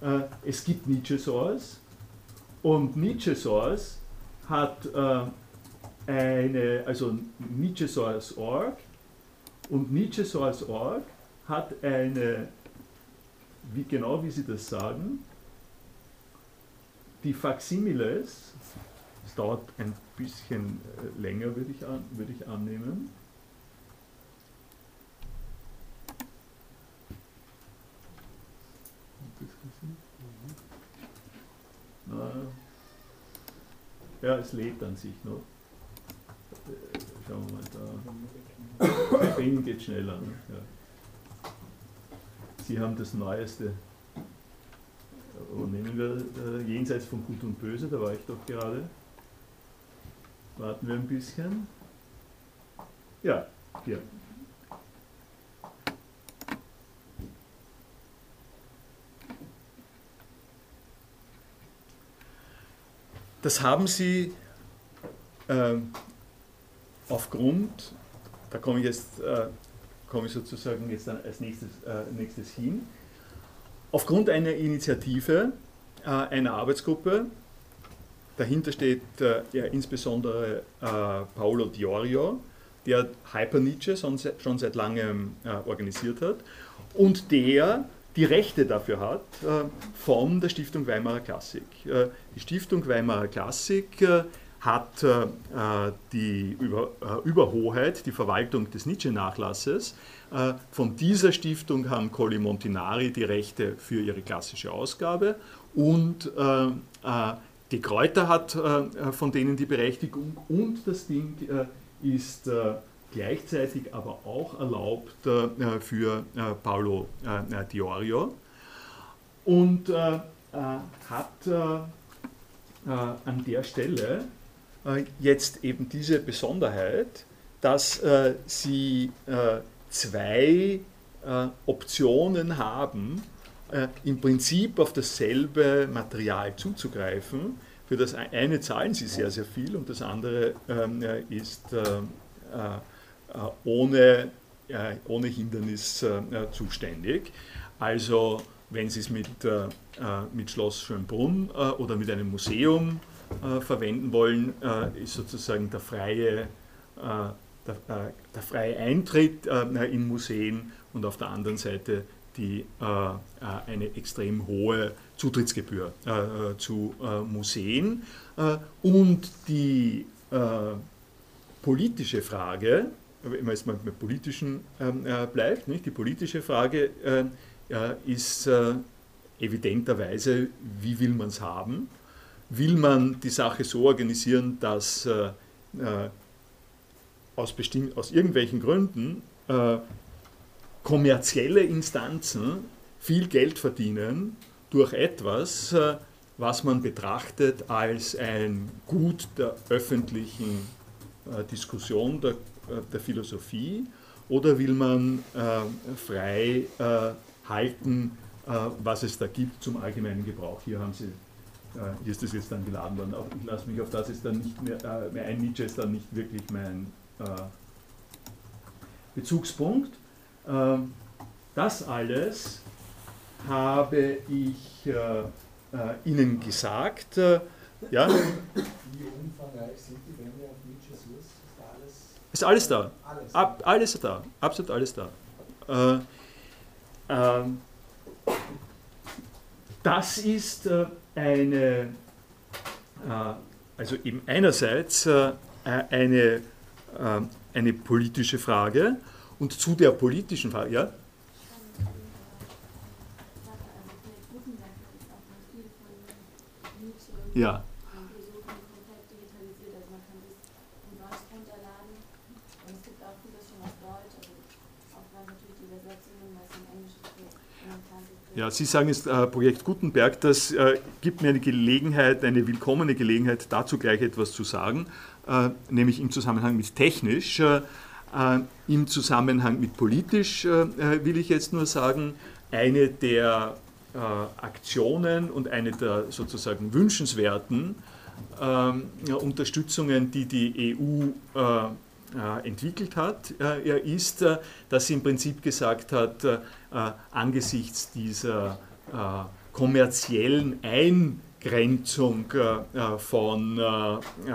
Äh, es gibt Nietzsche Source und Nietzsche Source hat äh, eine, also Nietzsche Source Org und Nietzsche Source Org hat eine, wie genau wie Sie das sagen, die Faximiles, es dauert ein bisschen äh, länger, würde ich, an, würde ich annehmen. Ja, es lädt an sich noch. Schauen wir mal da. Training geht schneller. Ne? Ja. Sie haben das Neueste. Wo nehmen wir äh, jenseits von Gut und Böse? Da war ich doch gerade. Warten wir ein bisschen. Ja, hier. Das haben sie äh, aufgrund, da komme ich jetzt äh, komme ich sozusagen jetzt als nächstes, äh, nächstes hin, aufgrund einer Initiative äh, einer Arbeitsgruppe, dahinter steht äh, ja, insbesondere äh, Paolo Diorio, der Hyper Nietzsche schon, schon seit langem organisiert hat. Und der die Rechte dafür hat äh, von der Stiftung Weimarer Klassik. Äh, die Stiftung Weimarer Klassik äh, hat die Überhoheit, die Verwaltung des Nietzsche-Nachlasses. Von dieser Stiftung haben Colli Montinari die Rechte für ihre klassische Ausgabe und die Kräuter hat von denen die Berechtigung und das Ding ist gleichzeitig aber auch erlaubt für Paolo Diorio und hat an der Stelle jetzt eben diese Besonderheit, dass sie zwei Optionen haben, äh, im Prinzip auf dasselbe Material zuzugreifen. Für das eine zahlen sie sehr, sehr viel und das andere ähm, äh, ist äh, ohne, ohne Hindernis zuständig. Also wenn Sie es mit, mit Schloss Schönbrunn oder mit einem Museum verwenden wollen, ist sozusagen der freie, der, der freie Eintritt in Museen und auf der anderen Seite die, äh, äh, eine extrem hohe Zutrittsgebühr äh, äh zu äh, Museen. Äh, und die politische Frage, wenn man jetzt mal mit politischen ähm, bleibt, nicht? die politische Frage ist evidenterweise, wie will man es haben? Will man die Sache so organisieren, dass aus, aus irgendwelchen Gründen kommerzielle Instanzen viel Geld verdienen durch etwas, äh, was man betrachtet als ein Gut der öffentlichen äh, Diskussion der, äh, der Philosophie oder will man frei halten, was es da gibt zum allgemeinen Gebrauch. Hier haben Sie hier ist das jetzt dann geladen worden. Ich lasse mich auf das ist dann nicht mehr, mehr ein. Nietzsche ist dann nicht wirklich mein Bezugspunkt. Ähm, das alles habe ich äh, äh, Ihnen gesagt. Äh, ja? Wie umfangreich sind die Wände auf Nietzsche Source? Ist alles? Da. Alles, Ab, alles da. Absolut alles da. Äh, ähm, das ist äh, eine, äh, also eben einerseits eine, eine politische Frage und zu der politischen Frage, ja? Ja. Ja, Sie sagen es, äh, Projekt Gutenberg, das äh, gibt mir eine Gelegenheit, eine willkommene Gelegenheit, dazu gleich etwas zu sagen, äh, nämlich im Zusammenhang mit technisch. Äh, äh, Im Zusammenhang mit politisch äh, will ich jetzt nur sagen, eine der Aktionen und eine der sozusagen wünschenswerten ähm, Unterstützungen, die die EU entwickelt hat, ist, dass sie im Prinzip gesagt hat, angesichts dieser kommerziellen Eingrenzung von,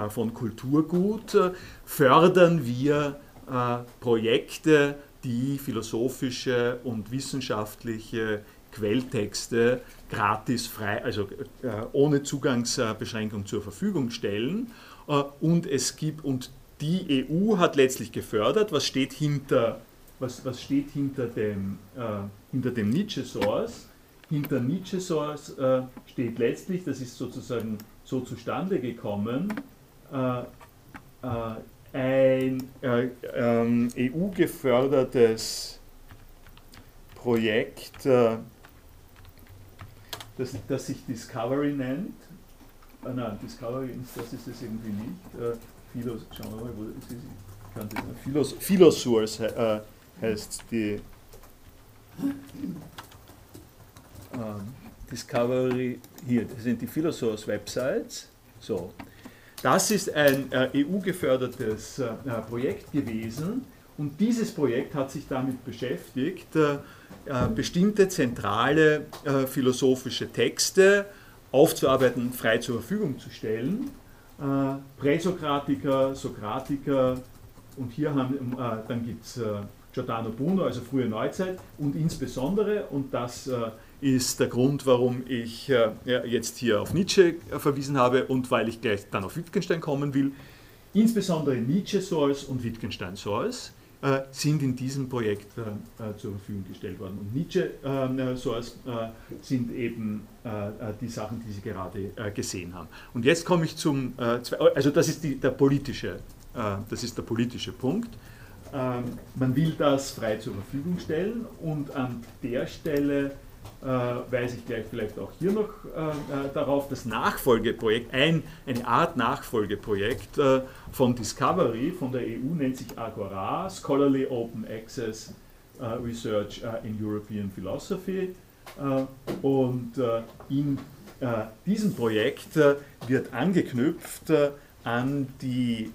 von Kulturgut fördern wir äh, Projekte, die philosophische und wissenschaftliche Quelltexte gratis frei, also äh, ohne Zugangsbeschränkung zur Verfügung stellen. Äh, und es gibt, und die EU hat letztlich gefördert, was steht hinter, was, was steht hinter dem, äh, hinter dem Nietzsche Source. Hinter Nietzsche Source äh, steht letztlich, das ist sozusagen so zustande gekommen, äh, ein äh, ähm, EU-gefördertes Projekt, äh, das, das, sich Discovery nennt. Ah, nein, Discovery, das ist es irgendwie nicht. Äh, Philos, schauen wir mal, wo es ist. Das Philos, Philosource äh, heißt die ähm, Discovery, hier, das sind die Philosource Websites. So, das ist ein äh, EU-gefördertes äh, äh, Projekt gewesen und dieses Projekt hat sich damit beschäftigt, äh, äh, bestimmte zentrale äh, philosophische Texte aufzuarbeiten, frei zur Verfügung zu stellen. Präsokratiker, Sokratiker und hier haben, dann gibt es Giordano Bruno, also frühe Neuzeit und insbesondere, und das ist der Grund, warum ich äh, jetzt hier auf Nietzsche äh, verwiesen habe und weil ich gleich dann auf Wittgenstein kommen will. Insbesondere Nietzsche Source und Wittgenstein Source äh, sind in diesem Projekt äh, äh, zur Verfügung gestellt worden. Und Nietzsche-Source sind eben die Sachen, die Sie gerade gesehen haben. Und jetzt komme ich zum, also das ist die, der politische, das ist der politische Punkt. Ähm, man will das frei zur Verfügung stellen und an der Stelle äh, weise ich gleich vielleicht auch hier noch äh, äh, darauf, das Nachfolgeprojekt, ein, eine Art Nachfolgeprojekt äh, von Discovery, von der EU, nennt sich Agora, Scholarly Open Access äh, Research äh, in European Philosophy. und in diesem Projekt wird angeknüpft an die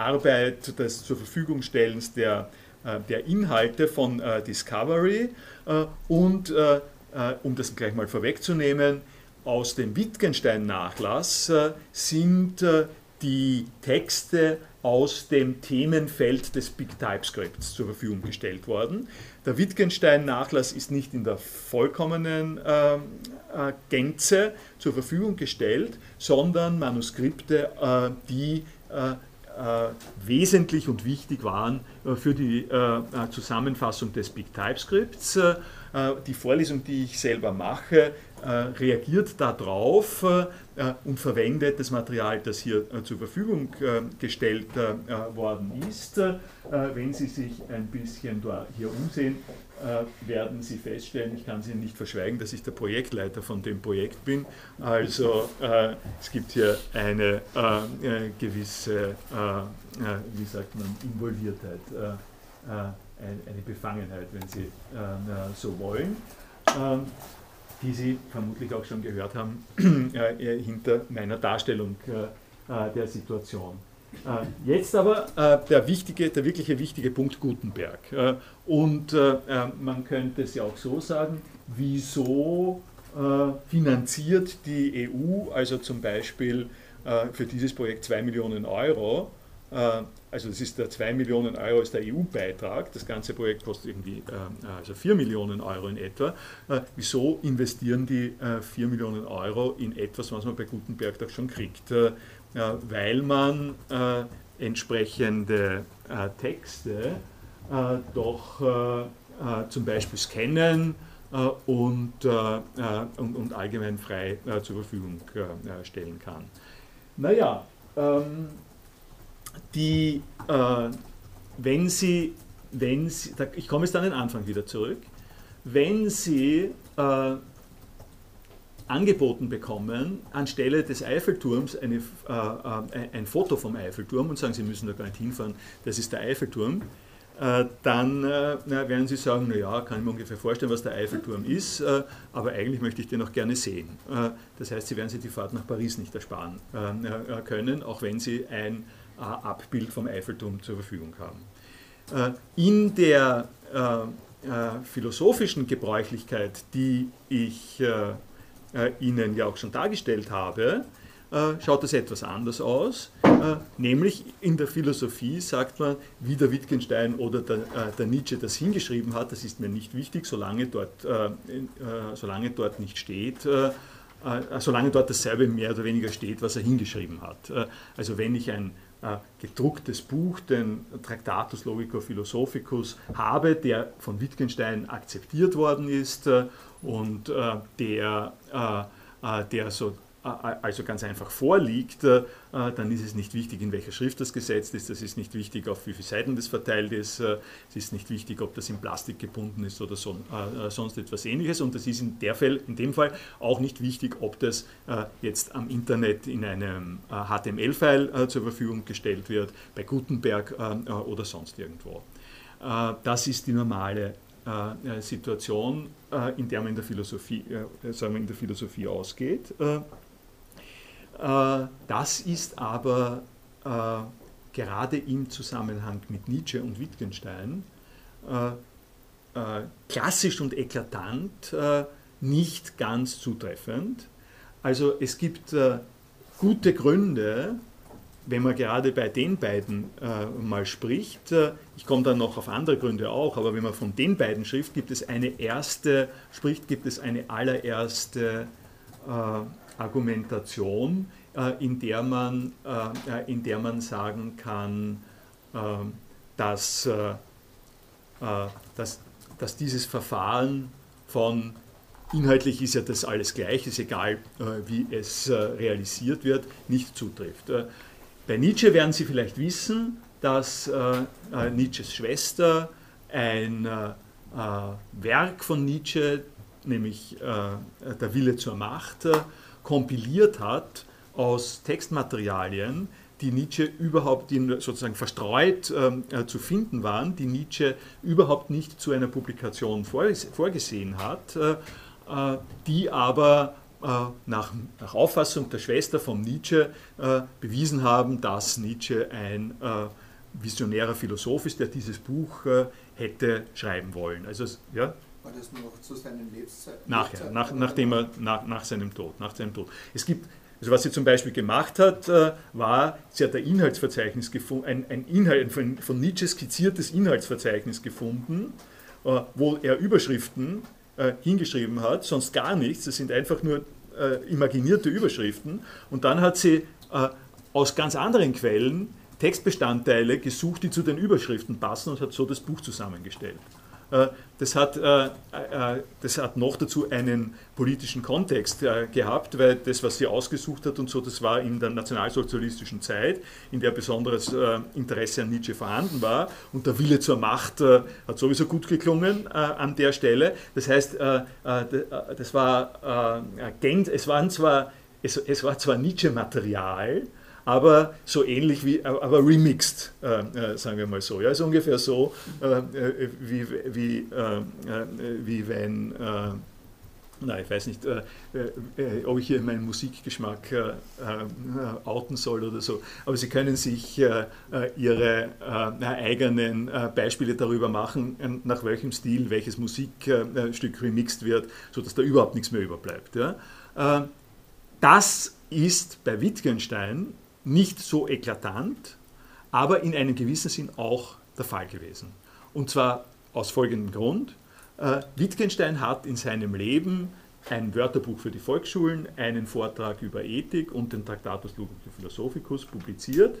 Arbeit des zur Verfügungstellens der äh, der Inhalte von äh, Discovery äh, und, um das gleich mal vorwegzunehmen, aus dem Wittgenstein-Nachlass sind die Texte aus dem Themenfeld des Big TypeScripts zur Verfügung gestellt worden. Der Wittgenstein-Nachlass ist nicht in der vollkommenen äh, äh, Gänze zur Verfügung gestellt, sondern Manuskripte, äh, die wesentlich und wichtig waren äh, für die äh, Zusammenfassung des Big TypeScripts. die Vorlesung, die ich selber mache, reagiert darauf und verwendet das Material, das hier zur Verfügung gestellt worden ist. wenn Sie sich ein bisschen hier umsehen, äh, werden Sie feststellen, ich kann Sie nicht verschweigen, dass ich der Projektleiter von dem Projekt bin. Also äh, es gibt hier eine äh, äh gewisse, äh, äh, wie sagt man, Involviertheit, eine Befangenheit, wenn Sie so wollen, ähm, die Sie vermutlich auch schon gehört haben hinter meiner Darstellung der Situation. Äh, jetzt aber äh, der, wichtige, der wirkliche wichtige Punkt Gutenberg. Äh, und man könnte es ja auch so sagen, wieso finanziert die EU also zum Beispiel für dieses Projekt 2 Millionen Euro? Also das ist der 2 Millionen Euro ist der EU-Beitrag, das ganze Projekt kostet irgendwie also 4 Millionen Euro in etwa. Wieso investieren die 4 Millionen Euro in etwas, was man bei Gutenberg doch schon kriegt? Weil man äh, entsprechende äh, Texte äh, doch zum Beispiel scannen und, und, und, allgemein frei zur Verfügung stellen kann. Naja, ähm, die, wenn Sie, wenn Sie, ich komme jetzt an den Anfang wieder zurück, wenn Sie angeboten bekommen, anstelle des Eiffelturms eine, äh, äh, ein Foto vom Eiffelturm und sagen, Sie müssen da gar nicht hinfahren, das ist der Eiffelturm, äh, dann äh, werden Sie sagen, naja, kann ich mir ungefähr vorstellen, was der Eiffelturm ist, äh, aber eigentlich möchte ich den auch gerne sehen. Äh, das heißt, Sie werden sich die Fahrt nach Paris nicht ersparen können, auch wenn Sie ein Abbild vom Eiffelturm zur Verfügung haben. in der philosophischen Gebräuchlichkeit, die ich äh, Ihnen ja auch schon dargestellt habe, äh, schaut das etwas anders aus. Äh, nämlich in der Philosophie sagt man, wie der Wittgenstein oder der, der Nietzsche das hingeschrieben hat, das ist mir nicht wichtig, solange dort, solange dort nicht steht, solange dort dasselbe mehr oder weniger steht, was er hingeschrieben hat. Also wenn ich ein gedrucktes Buch, den Tractatus Logico Philosophicus, habe, der von Wittgenstein akzeptiert worden ist und äh, der, äh, äh, der so also ganz einfach vorliegt, dann ist es nicht wichtig, in welcher Schrift das gesetzt ist, es ist nicht wichtig, auf wie viele Seiten das verteilt ist, es ist nicht wichtig, ob das in Plastik gebunden ist oder so, sonst etwas ähnliches und es ist in, der Fall, in dem Fall auch nicht wichtig, ob das jetzt am Internet in einem HTML-File zur Verfügung gestellt wird, bei Gutenberg oder sonst irgendwo. Das ist die normale äh, äh, Situation, äh, in der man in der Philosophie, sagen wir in der Philosophie ausgeht. das ist aber gerade im Zusammenhang mit Nietzsche und Wittgenstein klassisch und eklatant nicht ganz zutreffend. Also es gibt gute Gründe, wenn man gerade bei den beiden äh, mal spricht, äh, ich komme dann noch auf andere Gründe auch, aber wenn man von den beiden spricht, gibt es eine erste, spricht, gibt es eine allererste äh, Argumentation, äh, in, der man, äh, in der man sagen kann, äh, dass, dass, dass dieses Verfahren von inhaltlich ist ja das alles gleich, ist egal, wie es realisiert wird, nicht zutrifft. Bei Nietzsche werden Sie vielleicht wissen, dass Nietzsches Schwester ein Werk von Nietzsche, nämlich Der Wille zur Macht, kompiliert hat aus Textmaterialien, die Nietzsche überhaupt, die sozusagen verstreut ähm, äh, zu finden waren, die Nietzsche überhaupt nicht zu einer Publikation vorgesehen hat, äh, äh, die aber äh, nach, nach, Auffassung der Schwester von Nietzsche äh, bewiesen haben, dass Nietzsche ein äh, visionärer Philosoph ist, der dieses Buch hätte schreiben wollen. Also, ja? War das noch zu seinen Lebzeiten? Nachher, nach, nachdem er, nach, nach, seinem Tod, nach seinem Tod. Es gibt, also was sie zum Beispiel gemacht hat, äh, war, sie hat ein Inhaltsverzeichnis gefunden, ein, ein Inhalt, von, von Nietzsche skizziertes Inhaltsverzeichnis gefunden, äh, wo er Überschriften äh, hingeschrieben hat, sonst gar nichts, das sind einfach nur imaginierte Überschriften. Und dann hat sie aus ganz anderen Quellen Textbestandteile gesucht, die zu den Überschriften passen und hat so das Buch zusammengestellt. Äh, das hat, äh, äh, das hat noch dazu einen politischen Kontext gehabt, weil das, was sie ausgesucht hat und so, das war in der nationalsozialistischen Zeit, in der besonderes Interesse an Nietzsche vorhanden war. Und der Wille zur Macht hat sowieso gut geklungen an der Stelle. Das heißt, das war, es, waren zwar, es, es war zwar Nietzsche-Material, aber so ähnlich wie, aber remixed, äh, äh, sagen wir mal so. Ja, ist ungefähr so, äh, äh wie, wie, äh, äh, wie wenn, nein, ich weiß nicht, ob ich hier meinen Musikgeschmack outen soll oder so, aber Sie können sich Ihre eigenen Beispiele darüber machen, nach welchem Stil welches Musikstück remixed wird, sodass da überhaupt nichts mehr überbleibt. Ja. Das ist bei Wittgenstein nicht so eklatant, aber in einem gewissen Sinn auch der Fall gewesen. Und zwar aus folgendem Grund. Äh, Wittgenstein hat in seinem Leben ein Wörterbuch für die Volksschulen, einen Vortrag über Ethik und den Tractatus Logica Philosophicus publiziert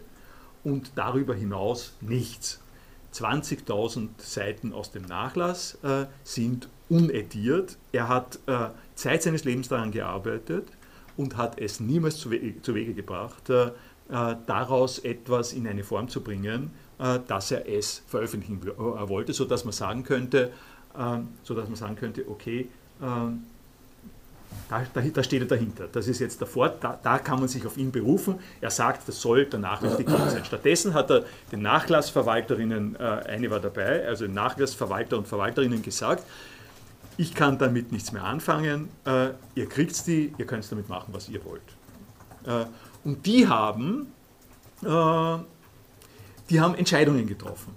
und darüber hinaus nichts. 20.000 Seiten aus dem Nachlass äh, sind unediert. Er hat äh, Zeit seines Lebens daran gearbeitet und hat es niemals zu, we zu Wege gebracht, äh, daraus etwas in eine Form zu bringen, äh, dass er es veröffentlichen äh, wollte, sodass man sagen könnte, sodass man sagen könnte, okay, da, da, da, steht er dahinter. Das ist jetzt der Fort, da, da, kann man sich auf ihn berufen. Er sagt, das soll der nachrichtig sein. Stattdessen hat er den Nachlassverwalterinnen, eine war dabei, also den Nachlassverwalter und Verwalterinnen gesagt, ich kann damit nichts mehr anfangen, ihr kriegt die, ihr könnt damit machen, was ihr wollt. Und die haben, äh, die haben Entscheidungen getroffen.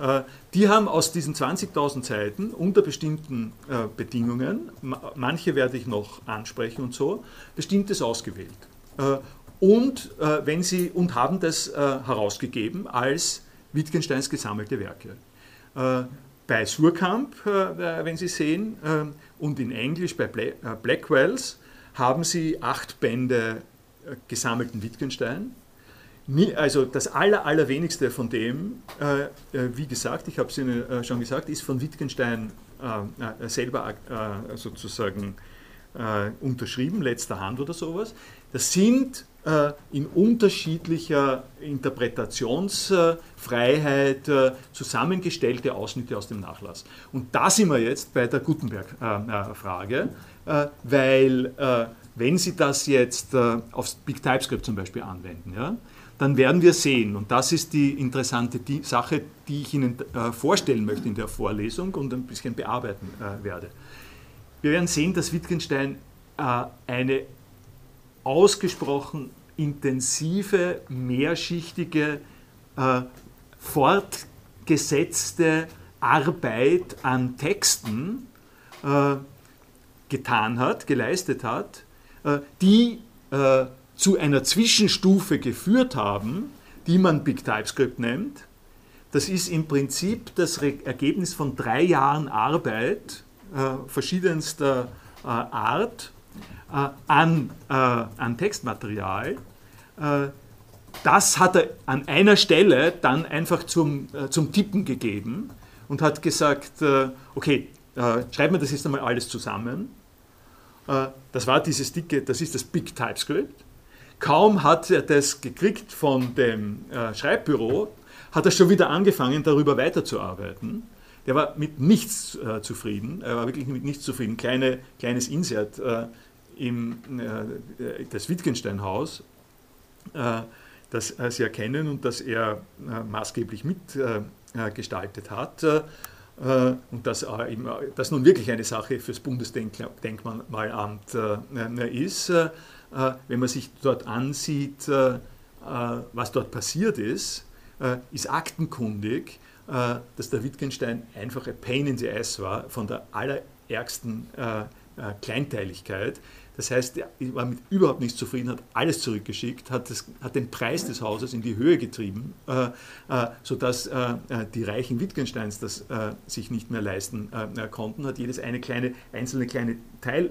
Äh, die haben aus diesen 20.000 Seiten unter bestimmten äh, Bedingungen, manche werde ich noch ansprechen und so, bestimmtes ausgewählt. Äh, und, äh, wenn sie, und haben das äh, herausgegeben als Wittgensteins gesammelte Werke. bei Surkamp, wenn Sie sehen, und in Englisch bei Blackwells haben sie acht Bände gesammelten Wittgenstein. Also das aller, allerwenigste von dem, äh, äh, wie gesagt, ich habe es Ihnen äh, schon gesagt, ist von Wittgenstein selber sozusagen unterschrieben, letzter Hand oder sowas. Das sind in unterschiedlicher Interpretationsfreiheit zusammengestellte Ausschnitte aus dem Nachlass. Und da sind wir jetzt bei der Gutenberg-Frage, weil wenn Sie das jetzt äh, aufs Big TypeScript zum Beispiel anwenden, ja, dann werden wir sehen, und das ist die interessante die Sache, die ich Ihnen äh, vorstellen möchte in der Vorlesung und ein bisschen bearbeiten äh, werde. Wir werden sehen, dass Wittgenstein äh, eine ausgesprochen intensive, mehrschichtige, äh, fortgesetzte Arbeit an Texten äh, getan hat, geleistet hat, die äh, zu einer Zwischenstufe geführt haben, die man Big TypeScript nennt. Das ist im Prinzip das Ergebnis von drei Jahren Arbeit äh, verschiedenster Art an, an Textmaterial, das hat er an einer Stelle dann einfach zum, äh, zum Tippen gegeben und hat gesagt, äh, okay, äh, schreibt mir das jetzt einmal alles zusammen. Äh, das war dieses dicke, das ist das Big TypeScript. Kaum hat er das gekriegt von dem äh, Schreibbüro, hat er schon wieder angefangen, darüber weiterzuarbeiten. Der war mit nichts äh, zufrieden, er war wirklich mit nichts zufrieden. Kleine, kleines Insert äh, im, äh, das Wittgenstein-Haus, äh, das Sie erkennen und das er maßgeblich mitgestaltet hat. Äh, und das, das nun wirklich eine Sache fürs Bundesdenkmalamt ist, wenn man sich dort ansieht, was dort passiert ist, ist aktenkundig, dass der Wittgenstein einfach ein Pain in the Ass war, von der allerärgsten Kleinteiligkeit. Das heißt, er war mit überhaupt nicht zufrieden, hat alles zurückgeschickt, hat, das, hat den Preis des Hauses in die Höhe getrieben, äh, äh, sodass äh, äh die reichen Wittgensteins das äh, sich nicht mehr leisten äh, konnten, hat jedes eine kleine, einzelne kleine Teil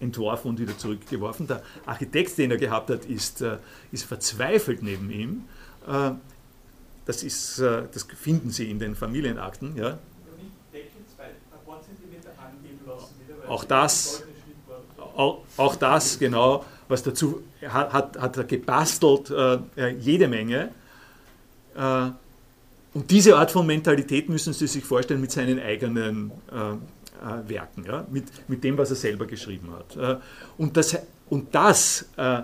entworfen und wieder zurückgeworfen. Der Architekt, den er gehabt hat, ist, ist verzweifelt neben ihm. Das, ist, das finden Sie in den Familienakten. Ja. Auch das auch, auch das, genau, was dazu hat, hat er gebastelt, äh, jede Menge. Äh, und diese Art von Mentalität müssen Sie sich vorstellen mit seinen eigenen äh, äh Werken, ja? mit, mit dem, was er selber geschrieben hat. Äh, und das, und das, äh,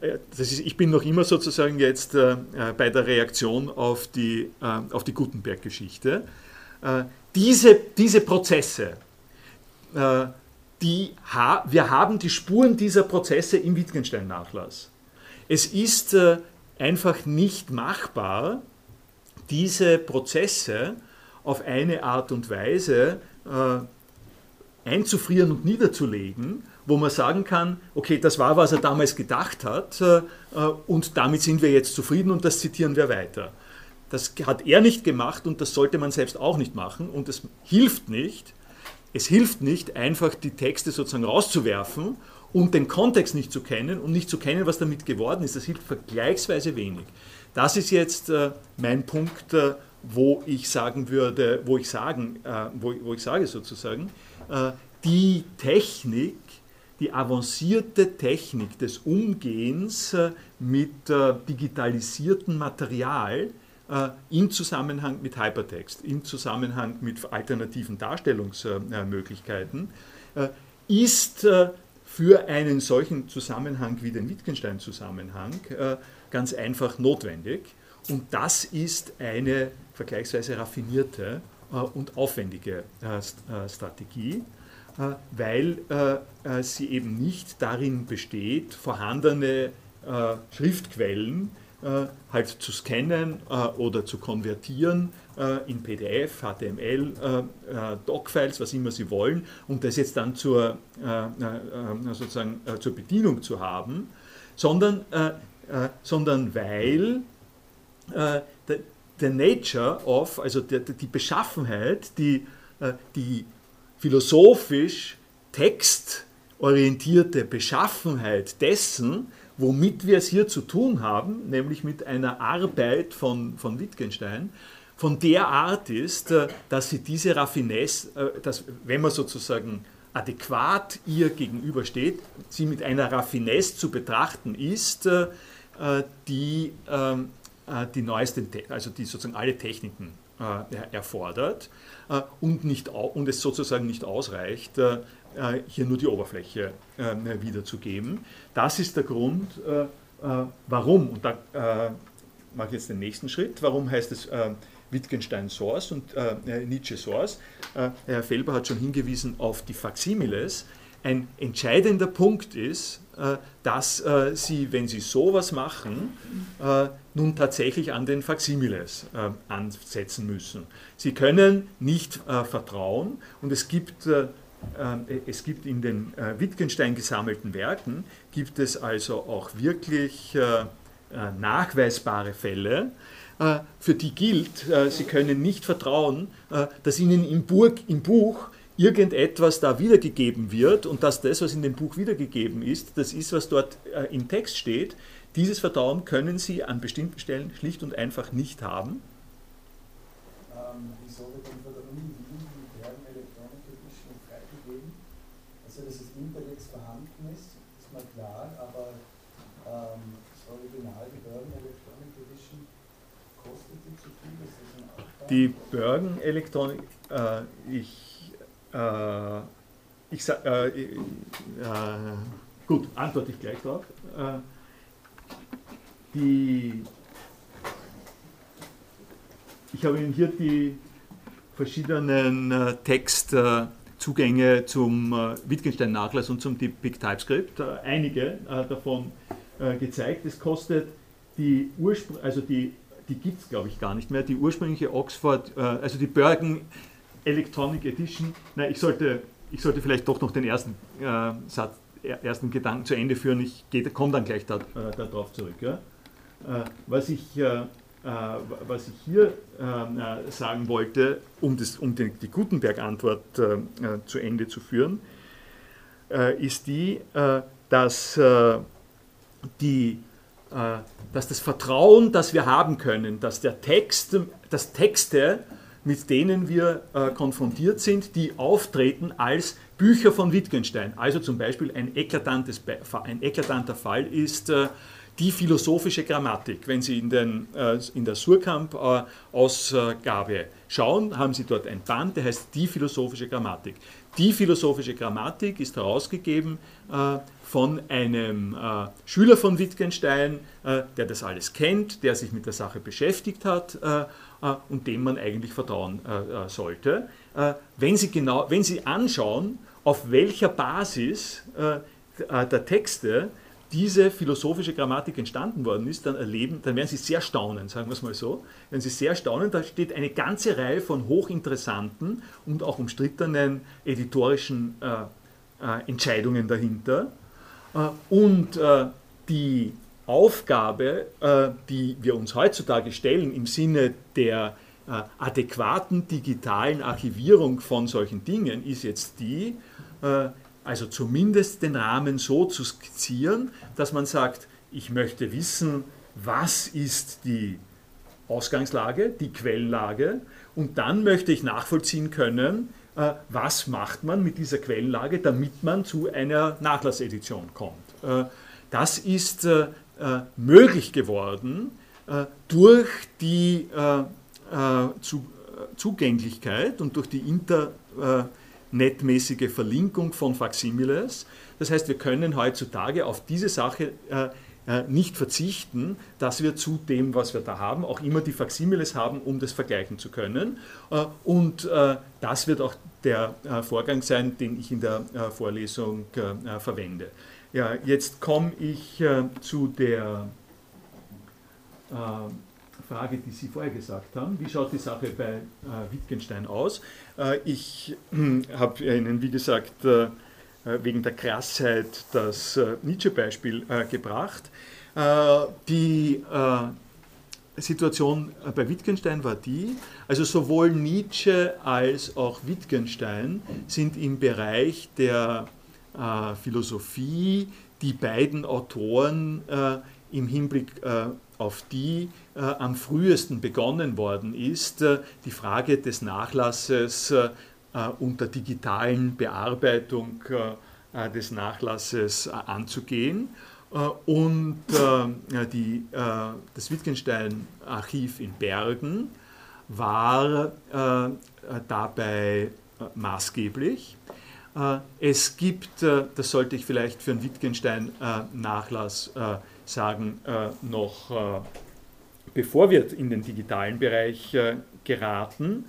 das ist, ich bin noch immer sozusagen jetzt bei der Reaktion auf die, auf die Gutenberg-Geschichte. diese, diese Prozesse, die, wir haben die Spuren dieser Prozesse im Wittgenstein-Nachlass. Es ist äh, einfach nicht machbar, diese Prozesse auf eine Art und Weise äh, einzufrieren und niederzulegen, wo man sagen kann, okay, das war, was er damals gedacht hat äh, und damit sind wir jetzt zufrieden und das zitieren wir weiter. Das hat er nicht gemacht und das sollte man selbst auch nicht machen und es hilft nicht, es hilft nicht, einfach die Texte sozusagen rauszuwerfen und den Kontext nicht zu kennen und nicht zu kennen, was damit geworden ist. Das hilft vergleichsweise wenig. Das ist jetzt äh, mein Punkt, äh, wo ich sagen würde, wo ich sagen, äh, wo, wo, ich sage sozusagen, äh, die Technik, die avancierte Technik des Umgehens äh, mit äh, digitalisiertem Material äh, im Zusammenhang mit Hypertext, im Zusammenhang mit alternativen Darstellungsmöglichkeiten, äh, ist äh, für einen solchen Zusammenhang wie den Wittgenstein-Zusammenhang ganz einfach notwendig. Und das ist eine vergleichsweise raffinierte und aufwendige Strategie, weil sie eben nicht darin besteht, vorhandene Schriftquellen äh, halt zu scannen äh, oder zu konvertieren äh, in PDF, HTML, Doc-Files, was immer Sie wollen, und das jetzt dann zur, sozusagen, zur Bedienung zu haben, sondern, sondern weil der Nature of, also die Beschaffenheit, die, die philosophisch textorientierte Beschaffenheit dessen, womit wir es hier zu tun haben, nämlich mit einer Arbeit von, von Wittgenstein, von der Art ist, äh, dass sie diese Raffinesse, äh, dass, wenn man sozusagen adäquat ihr gegenübersteht, sie mit einer Raffinesse zu betrachten ist, äh, die ähm, die neuesten, also die sozusagen alle Techniken erfordert und, nicht, und es sozusagen nicht ausreicht, hier nur die Oberfläche äh, wiederzugeben. Das ist der Grund, äh, warum, und da mache ich jetzt den nächsten Schritt, warum heißt es Wittgenstein Source und Nietzsche Source. Herr Felber hat schon hingewiesen auf die Faximiles. Ein entscheidender Punkt ist, dass Sie, wenn Sie sowas machen, nun tatsächlich an den Faximiles ansetzen müssen. Sie können nicht vertrauen und es gibt ähm, es gibt in den äh, Wittgenstein gesammelten Werken, gibt es also auch wirklich äh, äh, nachweisbare Fälle, für die gilt, Sie können nicht vertrauen, dass Ihnen im, Burg, im Buch irgendetwas da wiedergegeben wird und dass das, was in dem Buch wiedergegeben ist, das ist, was dort im Text steht. Dieses Vertrauen können Sie an bestimmten Stellen schlicht und einfach nicht haben. Ähm, wieso wird dann von der Uni Wien die Bergen Electronic Edition freigegeben? Also, dass das Internet vorhanden ist, ist mal klar, aber ähm, das Original, die Bergen Electronic Edition, kostet die zu viel? Ist das ein Aufwand? Die Bergen Electronic, äh, ich äh, ich sag, äh, äh, gut, antworte ich gleich darauf. Äh, die, ich habe Ihnen hier die verschiedenen äh, Textzugänge zum äh, Wittgenstein-Nachlass und zum Big TypeScript, einige davon gezeigt. Es kostet die Ursprung, also die, die gibt es glaube ich gar nicht mehr, die ursprüngliche Oxford, also die Bergen Electronic Edition. Nein, ich sollte, ich sollte vielleicht doch noch den ersten äh, Satz, ersten Gedanken zu Ende führen. Ich komme dann gleich darauf da, da zurück. Ja? Äh, was, ich, äh, äh was ich hier äh, sagen wollte, um, das, um den, die Gutenberg-Antwort äh, zu Ende zu führen, ist die, dass, die, dass das Vertrauen, das wir haben können, dass der Text, dass Texte mit denen wir äh, konfrontiert sind, die auftreten als Bücher von Wittgenstein. Also zum Beispiel ein, eklatantes, ein eklatanter Fall ist äh, die philosophische Grammatik. Wenn Sie in, den, äh, in der Surkamp-Ausgabe schauen, haben Sie dort ein Band, der heißt Die philosophische Grammatik. Die philosophische Grammatik ist herausgegeben äh, von einem äh, Schüler von Wittgenstein, äh, der das alles kennt, der sich mit der Sache beschäftigt hat äh, und dem man eigentlich vertrauen äh, äh, sollte. wenn, Sie genau, wenn Sie anschauen, auf welcher Basis der Texte diese philosophische Grammatik entstanden worden ist, dann erleben, dann werden Sie sehr staunen, sagen wir es mal so. Wenn Sie sehr staunen, da steht eine ganze Reihe von hochinteressanten und auch umstrittenen editorischen äh, äh, Entscheidungen dahinter. Äh, und die Aufgabe, äh, die wir uns heutzutage stellen im Sinne der äh, adäquaten digitalen Archivierung von solchen Dingen, ist jetzt die, äh, also zumindest den Rahmen so zu skizzieren, dass man sagt, ich möchte wissen, was ist die Ausgangslage, die Quellenlage, und dann möchte ich nachvollziehen können, was macht man mit dieser Quellenlage, damit man zu einer Nachlassedition kommt. Das ist äh, möglich geworden äh, durch die äh, zu, Zugänglichkeit und durch die internetmäßige Verlinkung von Faximiles. Das heißt, wir können heutzutage auf diese Sache nicht verzichten, dass wir zu dem, was wir da haben, auch immer die Faximiles haben, um das vergleichen zu können. Und das wird auch der Vorgang sein, den ich in der Vorlesung verwende. Ja, jetzt komme ich äh, zu der äh, Frage, die Sie vorher gesagt haben. Wie schaut die Sache bei äh, Wittgenstein aus? Äh, ich habe Ihnen, wie gesagt, äh, wegen der Krassheit das äh, Nietzsche-Beispiel gebracht. die Situation bei Wittgenstein war die, also sowohl Nietzsche als auch Wittgenstein sind im Bereich der äh, Philosophie die beiden Autoren äh, im Hinblick äh, auf die äh, am frühesten begonnen worden ist, äh, die Frage des Nachlasses äh, unter digitalen Bearbeitung des Nachlasses anzugehen. und die, das Wittgenstein-Archiv in Bergen war dabei maßgeblich. Äh, es gibt, äh, das sollte ich vielleicht für einen Wittgenstein-Nachlass äh, sagen, noch bevor wir in den digitalen Bereich geraten,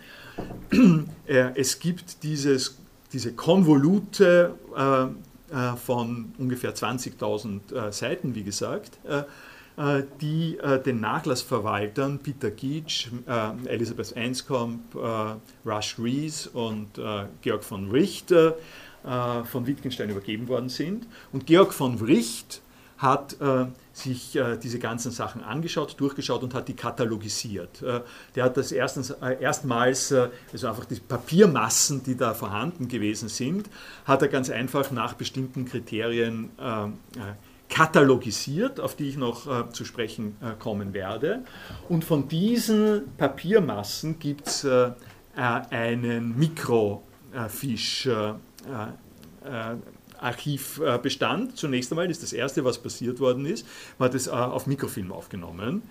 es gibt dieses, diese Konvolute von ungefähr 20.000 Seiten, wie gesagt, die den Nachlassverwaltern Peter Geach, Elisabeth Anscombe, Rush Rees und Georg von Richter von Wittgenstein übergeben worden sind. Und Georg von Wricht hat äh, sich äh, diese ganzen Sachen angeschaut, durchgeschaut und hat die katalogisiert. Äh, der hat das erstens, äh, erstmals, äh, also einfach die Papiermassen, die da vorhanden gewesen sind, hat er ganz einfach nach bestimmten Kriterien äh, katalogisiert, auf die ich noch zu sprechen kommen werde. Und von diesen Papiermassen gibt es einen Mikrofisch. Archivbestand. Zunächst einmal ist das Erste, was passiert worden ist, hat es äh, auf Mikrofilm aufgenommen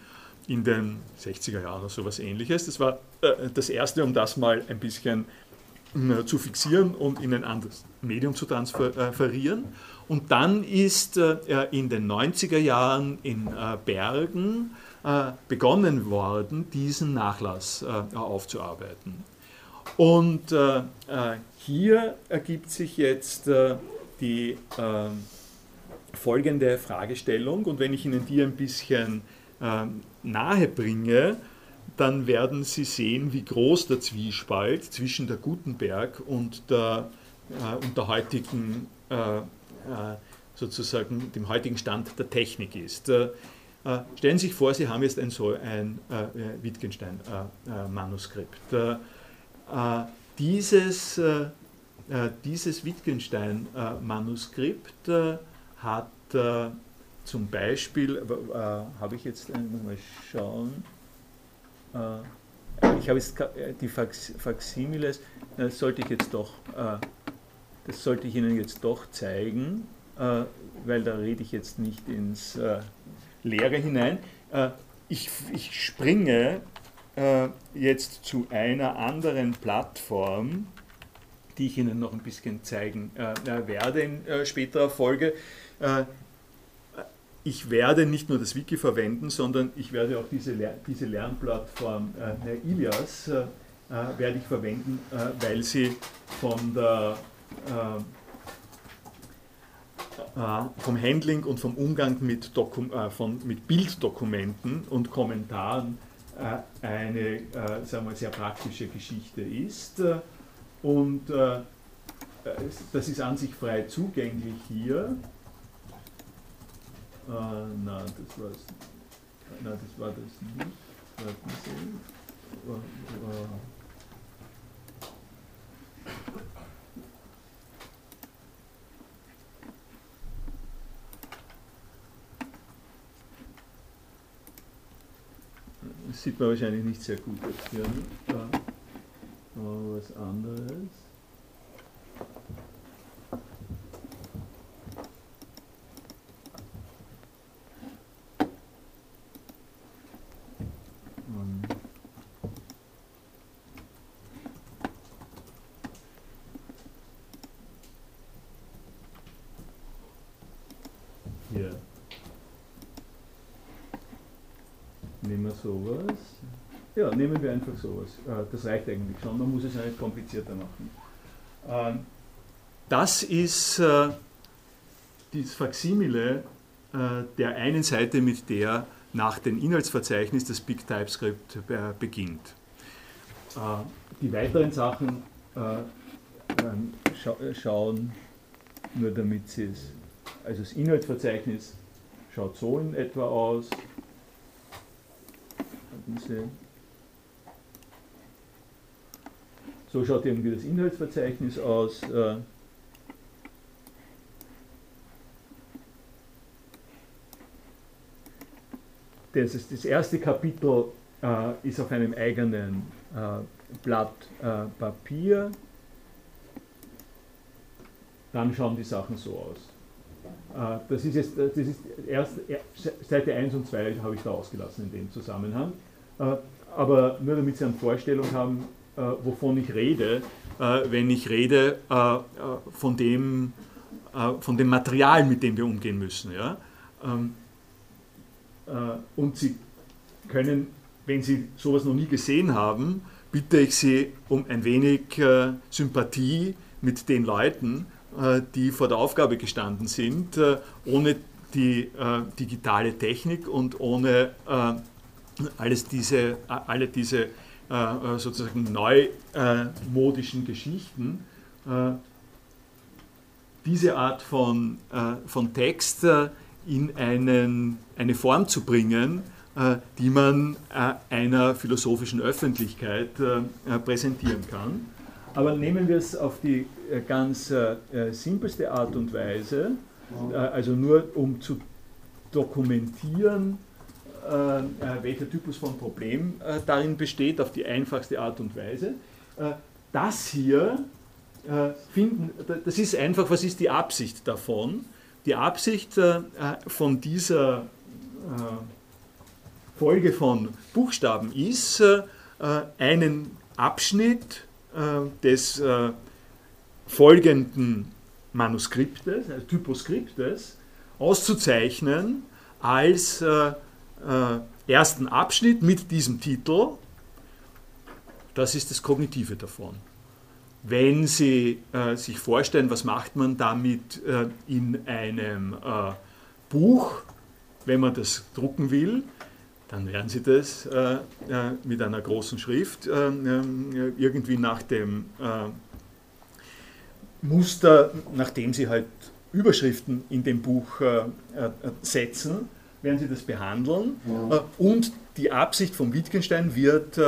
in den 60er Jahren oder sowas ähnliches. Das war äh, das Erste, um das mal ein bisschen äh, zu fixieren und in ein anderes Medium zu transferieren. Und dann ist in den 90er Jahren in Bergen begonnen worden, diesen Nachlass aufzuarbeiten. Und hier ergibt sich jetzt die äh, folgende Fragestellung und wenn ich Ihnen die ein bisschen äh, nahe bringe, dann werden Sie sehen, wie groß der Zwiespalt zwischen der Gutenberg und der, äh, und der heutigen, äh, äh, sozusagen dem heutigen Stand der Technik ist. Äh, stellen Sie sich vor, Sie haben jetzt ein, so ein Wittgenstein-Manuskript. dieses äh, dieses Wittgenstein-Manuskript äh, hat äh, zum Beispiel, habe ich jetzt mal schauen, ich habe jetzt die Faximiles, das sollte ich jetzt doch, das sollte ich Ihnen jetzt doch zeigen, weil da rede ich jetzt nicht ins Leere hinein. Ich, ich springe jetzt zu einer anderen Plattform, die ich Ihnen noch ein bisschen zeigen äh, äh, werde in äh, späterer Folge. Äh, ich werde nicht nur das Wiki verwenden, sondern ich werde auch diese, Ler diese Lernplattform äh, Ilias äh, werde ich verwenden, weil sie von der vom Handling und vom Umgang mit, Dokum von, mit Bilddokumenten und Kommentaren eine sagen wir, sehr praktische Geschichte ist. Und äh, das ist an sich frei zugänglich hier. Äh, nein, das, war's, nein, das war das nicht. Warten Sie. Das sieht man wahrscheinlich nicht sehr gut jetzt hier. Ne? Oh, was anderes. Hier. Nehmen wir sowas. Ja, nehmen wir einfach sowas. Äh, das reicht eigentlich schon, man muss es ja nicht komplizierter machen. Ähm, das ist äh, das Faksimile äh, der einen Seite, mit der nach dem Inhaltsverzeichnis das Big TypeScript beginnt. Die weiteren Sachen ähm, schauen, nur damit Sie es, also das Inhaltsverzeichnis schaut so in etwa aus. Diese So schaut irgendwie das Inhaltsverzeichnis aus. Äh, das, ist das erste Kapitel äh, ist auf einem eigenen äh, Blatt äh, Papier. Dann schauen die Sachen so aus. Äh, das ist jetzt, das ist erst, Seite 1 und 2 habe ich da ausgelassen in dem Zusammenhang. Äh, aber nur damit Sie eine Vorstellung haben, wovon ich rede, äh, wenn ich rede äh, von, dem, von dem Material, mit dem wir umgehen müssen. Ja? Ähm, und Sie können, wenn Sie sowas noch nie gesehen haben, bitte ich Sie um ein wenig Sympathie mit den Leuten, die vor der Aufgabe gestanden sind, ohne die digitale Technik und ohne alles diese, alle diese äh, äh, sozusagen neumodischen Geschichten, äh, diese Art von, von Text in einen, eine Form zu bringen, äh, die man äh, einer philosophischen Öffentlichkeit äh, präsentieren kann. Aber nehmen wir es auf die ganz simpelste Art und Weise, also nur um zu dokumentieren, welcher Typus von Problem darin besteht, auf die einfachste Art und Weise. Das hier finden, das ist einfach, was ist die Absicht davon? Die Absicht von dieser Folge von Buchstaben ist, äh, einen Abschnitt äh, des äh, folgenden Manuskriptes, also Typoskriptes, auszuzeichnen als ersten Abschnitt mit diesem Titel. Das ist das Kognitive davon. Wenn Sie äh, sich vorstellen, was macht man damit äh, in einem äh, Buch, wenn man das drucken will, dann werden Sie das äh, äh, mit einer großen Schrift äh, äh irgendwie nach dem äh, Muster, nachdem Sie halt Überschriften in dem Buch äh, setzen, werden Sie das behandeln. Ja. und die Absicht von Wittgenstein wird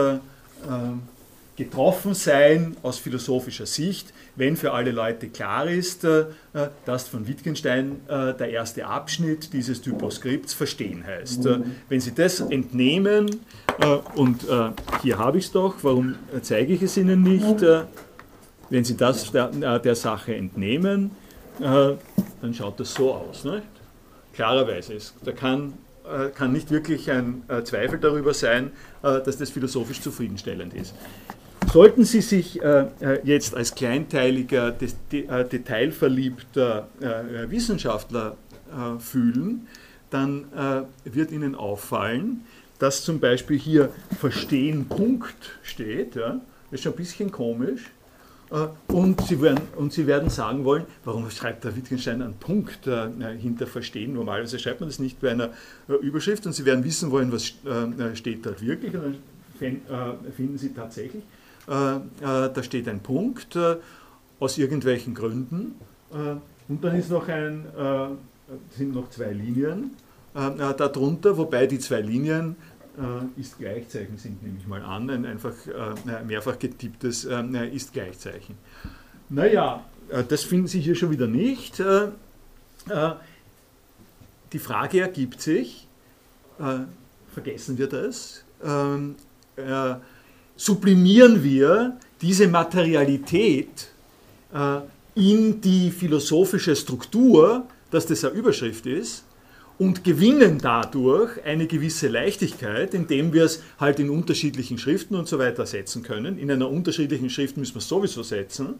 getroffen sein aus philosophischer Sicht, wenn für alle Leute klar ist, äh, dass von Wittgenstein äh, der erste Abschnitt dieses Typoskripts verstehen heißt. Äh, wenn Sie das entnehmen, und hier habe ich es doch, warum zeige ich es Ihnen nicht? Wenn Sie das der, der Sache entnehmen, dann schaut das so aus. Nicht? Klarerweise, da kann kann nicht wirklich ein Zweifel darüber sein, dass das philosophisch zufriedenstellend ist. Sollten Sie sich äh, äh, jetzt als kleinteiliger, des, de, äh, detailverliebter äh, Wissenschaftler äh, fühlen, dann äh, wird Ihnen auffallen, dass zum Beispiel hier Verstehen Punkt steht. Ja? Das ist schon ein bisschen komisch. Und Sie, werden, und Sie werden sagen wollen, warum schreibt der Wittgenstein einen Punkt äh, hinter Verstehen? Normalerweise schreibt man das nicht bei einer äh, Überschrift und Sie werden wissen wollen, was äh, steht dort wirklich. Und dann finden Sie tatsächlich äh, äh, da steht ein Punkt äh, aus irgendwelchen Gründen und dann ist noch ein, sind noch zwei Linien darunter, wobei die zwei Linien ist Gleichzeichen sind, nehme ich mal an, ein einfach mehrfach getipptes ist Gleichzeichen. Naja, das finden Sie hier schon wieder nicht. Die Frage ergibt sich, vergessen wir das, ähm, sublimieren wir diese Materialität äh, in die philosophische Struktur, dass das eine Überschrift ist, und gewinnen dadurch eine gewisse Leichtigkeit, indem wir es halt in unterschiedlichen Schriften und so weiter setzen können. In einer unterschiedlichen Schrift müssen wir es sowieso setzen.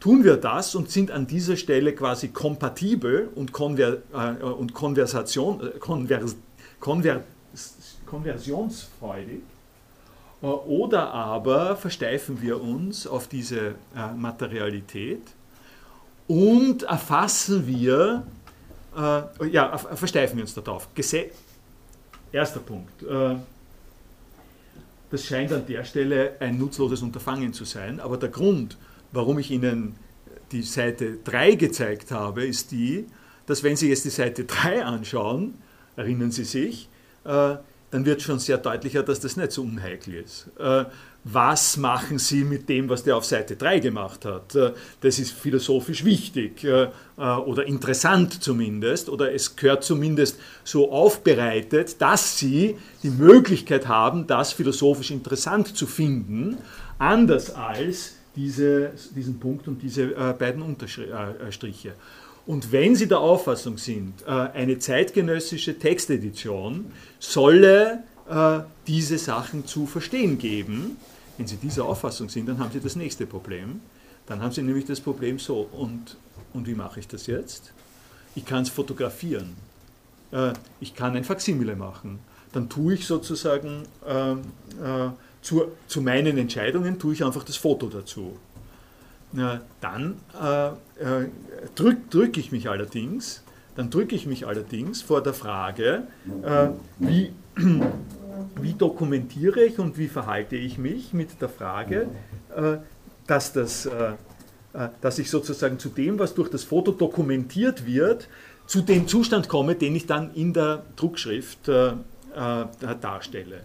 Tun wir das und sind an dieser Stelle quasi kompatibel und, konver äh, und Konversation, äh, konver konver konversionsfreudig, äh, oder aber versteifen wir uns auf diese äh, Materialität und erfassen wir, äh, ja, versteifen wir uns darauf. Gese Erster Punkt. Äh, das scheint an der Stelle ein nutzloses Unterfangen zu sein, aber der Grund, warum ich Ihnen die Seite 3 gezeigt habe, ist die, dass wenn Sie jetzt die Seite 3 anschauen, erinnern Sie sich, äh, dann wird schon sehr deutlicher, dass das nicht so unheikel ist. Äh, was machen Sie mit dem, was der auf Seite 3 gemacht hat? Äh, das ist philosophisch wichtig äh, oder interessant zumindest oder es gehört zumindest so aufbereitet, dass Sie die Möglichkeit haben, das philosophisch interessant zu finden, anders als diese, diesen Punkt und diese beiden Unterstriche. Und wenn Sie der Auffassung sind, äh, eine zeitgenössische Textedition solle äh, diese Sachen zu verstehen geben, wenn Sie dieser Auffassung sind, dann haben Sie das nächste Problem. Dann haben Sie nämlich das Problem so, und, und wie mache ich das jetzt? Ich kann es fotografieren. Äh, ich kann ein Faksimile machen. Dann tue ich sozusagen ähm, zu, zu meinen Entscheidungen, tue ich einfach das Foto dazu dann äh, äh, drücke drück ich mich allerdings, dann drücke ich mich allerdings vor der Frage, äh, wie, wie dokumentiere ich und wie verhalte ich mich mit der Frage, äh, dass, das, äh, äh, dass ich sozusagen zu dem, was durch das Foto dokumentiert wird, zu dem Zustand komme, den ich dann in der Druckschrift äh, äh, darstelle.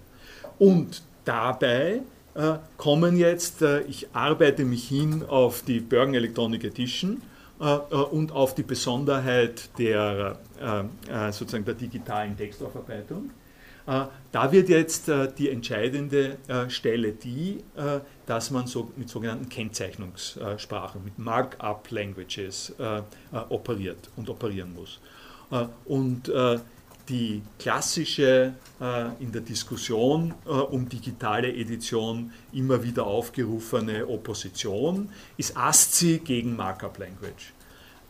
Und dabei äh, kommen jetzt, ich arbeite mich hin auf die Bergen Electronic Edition und auf die Besonderheit der, sozusagen der digitalen Textaufarbeitung. Da wird jetzt die entscheidende Stelle die, dass man so mit sogenannten Kennzeichnungssprachen, mit Markup-Languages operiert und operieren muss. Und die klassische äh, in der Diskussion äh, um digitale Edition immer wieder aufgerufene Opposition ist ASCII gegen Markup Language.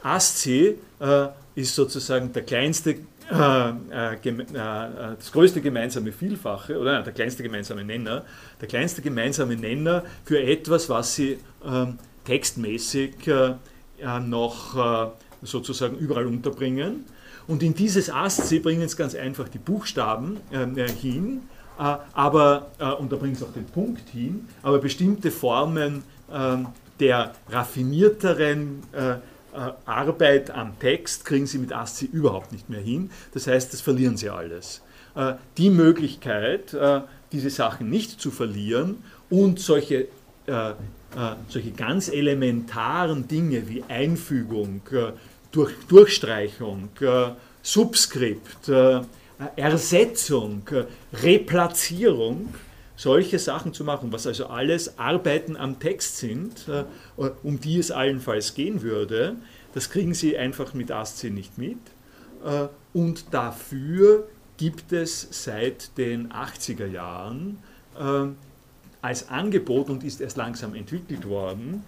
ASCII äh, ist sozusagen der kleinste, äh, äh, äh, das größte gemeinsame Vielfache oder? Der kleinste gemeinsame Nenner, der kleinste gemeinsame Nenner für etwas, was Sie ähm, textmäßig noch sozusagen überall unterbringen. Und in dieses ASCII bringen es ganz einfach die Buchstaben äh, hin, äh, aber, äh, und da bringen es auch den Punkt hin, aber bestimmte Formen ähm, der raffinierteren äh, äh, Arbeit am Text kriegen sie mit ASCII überhaupt nicht mehr hin. Das heißt, das verlieren sie alles. Äh, die Möglichkeit, diese Sachen nicht zu verlieren und solche solche ganz elementaren Dinge wie Einfügung, durch Durchstreichung, äh, Subskript, äh, Ersetzung, äh, Replatzierung, solche Sachen zu machen, was also alles Arbeiten am Text sind, um die es allenfalls gehen würde, das kriegen Sie einfach mit ASCII nicht mit. Und dafür gibt es seit den 80er Jahren als Angebot und ist erst langsam entwickelt worden,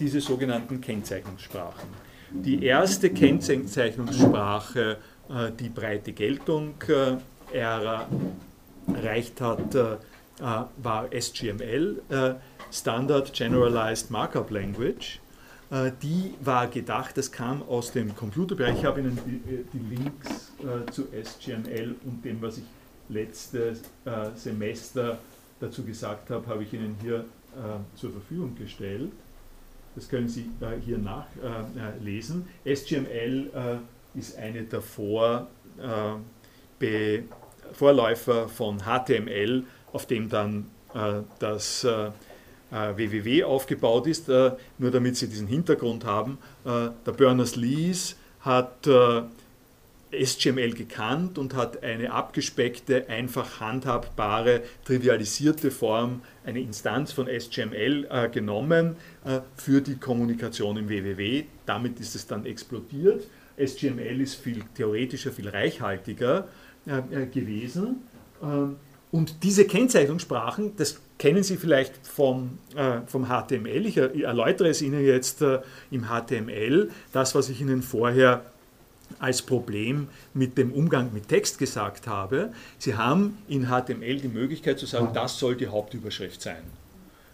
diese sogenannten Kennzeichnungssprachen. Die erste Kennzeichnungssprache, äh, die breite Geltung äh, erreicht hat, äh, war SGML, Standard Generalized Markup Language. Die war gedacht, das kam aus dem Computerbereich. Ich habe Ihnen die, die Links zu SGML und dem, was ich letztes Semester dazu gesagt habe, habe ich Ihnen hier zur Verfügung gestellt. Das können Sie äh, hier nachlesen. Äh, SGML äh, ist eine der Vor, Vorläufer von HTML, auf dem dann das www aufgebaut ist. nur damit Sie diesen Hintergrund haben, der Berners-Lee hat SGML gekannt und hat eine abgespeckte, einfach handhabbare, trivialisierte Form, eine Instanz von SGML äh, genommen äh, für die Kommunikation im WWW. Damit ist es dann explodiert. SGML ist viel theoretischer, viel reichhaltiger äh, äh gewesen. Ähm, und diese Kennzeichnungssprachen, das kennen Sie vielleicht vom, äh, vom HTML. Ich erläutere es Ihnen jetzt äh, im HTML, das, was ich Ihnen vorher als Problem mit dem Umgang mit Text gesagt habe. Sie haben in HTML die Möglichkeit zu sagen, das soll die Hauptüberschrift sein.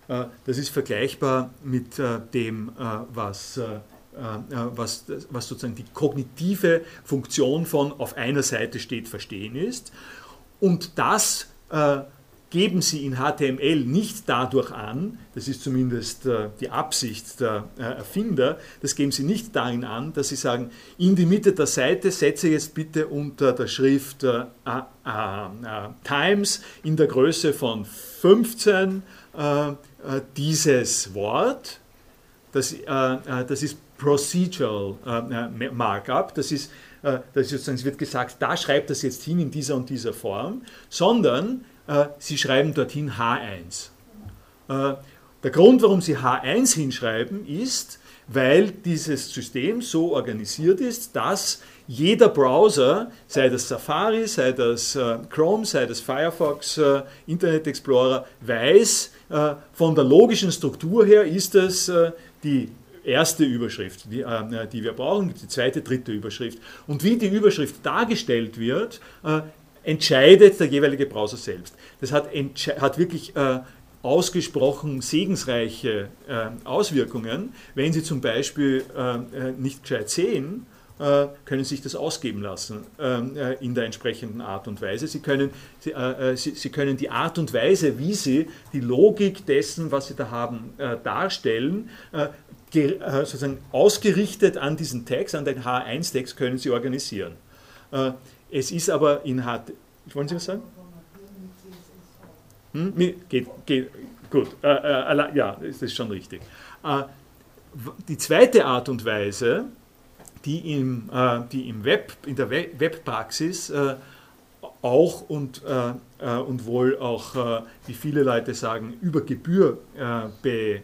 Äh, das ist vergleichbar mit äh, dem, äh, was, was, was sozusagen die kognitive Funktion von auf einer Seite steht, verstehen ist. Und das geben Sie in HTML nicht dadurch an, das ist zumindest äh, die Absicht der äh, Erfinder, das geben Sie nicht darin an, dass Sie sagen, in die Mitte der Seite setze jetzt bitte unter der Schrift äh, äh, äh Times in der Größe von 15 äh, dieses Wort. Das, das ist Procedural Markup, das ist, das ist sozusagen, es wird gesagt, da schreibt das jetzt hin in dieser und dieser Form, sondern äh, Sie schreiben dorthin H1. Äh, der Grund, warum Sie H1 hinschreiben, ist, weil dieses System so organisiert ist, dass jeder Browser, sei das Safari, sei das äh, Chrome, sei das Firefox, Internet Explorer, weiß, von der logischen Struktur her ist es die erste Überschrift, die, die, wir brauchen, die zweite, dritte Überschrift. Und wie die Überschrift dargestellt wird, entscheidet der jeweilige Browser selbst. Das hat, hat wirklich äh, ausgesprochen segensreiche äh, Auswirkungen, wenn Sie zum Beispiel äh, äh nicht gescheit sehen äh, können sich das ausgeben lassen äh, in der entsprechenden Art und Weise. Sie können, äh, sie, können die Art und Weise, wie Sie die Logik dessen, was Sie da haben, darstellen, sozusagen ausgerichtet an diesen Text, an den H1-Text, können Sie organisieren. Es ist aber in H... Wollen Sie was sagen? Hm? Geht, geht, gut, ja, das ist schon richtig. die zweite Art und Weise, die im, äh, die im Web, in der Webpraxis äh, auch und, äh, äh, und wohl auch, äh, wie viele Leute sagen, über Gebühr be,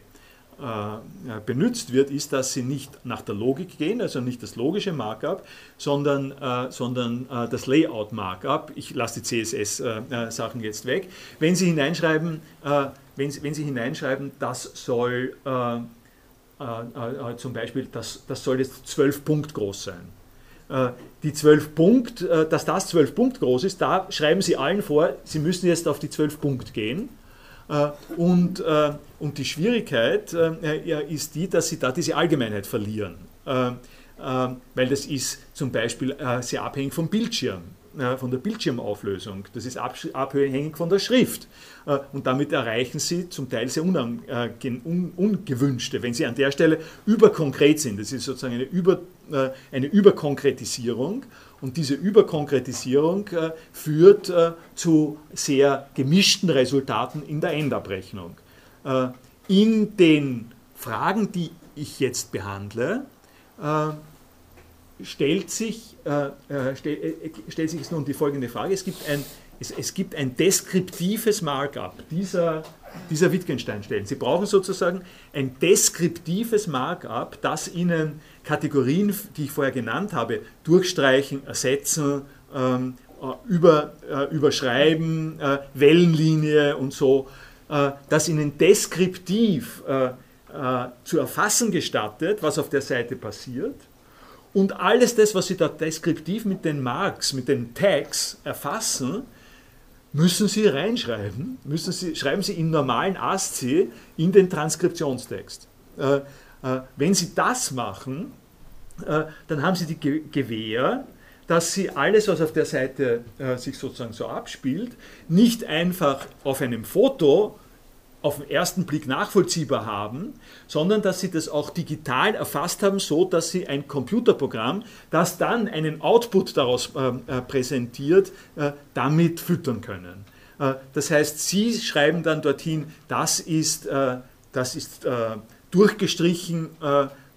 benutzt wird, ist, dass sie nicht nach der Logik gehen, also nicht das logische Markup, sondern, sondern das Layout-Markup. Ich lasse die CSS-Sachen jetzt weg. Wenn Sie hineinschreiben, wenn, wenn Sie hineinschreiben, das soll äh, äh, zum Beispiel, das, das soll jetzt 12 Punkt groß sein. Äh, die 12 Punkt, äh, dass das 12 Punkt groß ist, da schreiben Sie allen vor, Sie müssen jetzt auf die 12 Punkt gehen. Äh, und, äh, und die Schwierigkeit ist die, dass Sie da diese Allgemeinheit verlieren. weil das ist zum Beispiel sehr abhängig vom Bildschirm von der Bildschirmauflösung. Das ist abhängig von der Schrift. Äh, und damit erreichen Sie zum Teil sehr ungewünschte, wenn Sie an der Stelle überkonkret sind. Das ist sozusagen eine, Über, äh, eine Überkonkretisierung. Und diese Überkonkretisierung äh, führt zu sehr gemischten Resultaten in der Endabrechnung. In den Fragen, die ich jetzt behandle, stellt sich, äh, äh stell, äh, stellt sich nun die folgende Frage. Es gibt ein, es, es gibt ein deskriptives Markup dieser, dieser Wittgenstein-Stellen. Sie brauchen sozusagen ein deskriptives Markup, das Ihnen Kategorien, die ich vorher genannt habe, durchstreichen, ersetzen, ähm, äh, über, äh, überschreiben, äh, Wellenlinie und so, äh, das Ihnen deskriptiv zu erfassen gestattet, was auf der Seite passiert und alles das, was Sie da deskriptiv mit den Marks, mit den Tags erfassen, müssen Sie reinschreiben, müssen Sie, schreiben Sie in normalen ASCII in den Transkriptionstext. Äh, wenn Sie das machen, äh, dann haben Sie die Ge Gewähr, dass Sie alles, was auf der Seite äh, sich sozusagen so abspielt, nicht einfach auf einem Foto auf den ersten Blick nachvollziehbar haben, sondern dass sie das auch digital erfasst haben, so dass sie ein Computerprogramm, das dann einen Output daraus äh, präsentiert, äh, damit füttern können. Äh, das heißt, sie schreiben dann dorthin, das ist, das ist äh, durchgestrichen,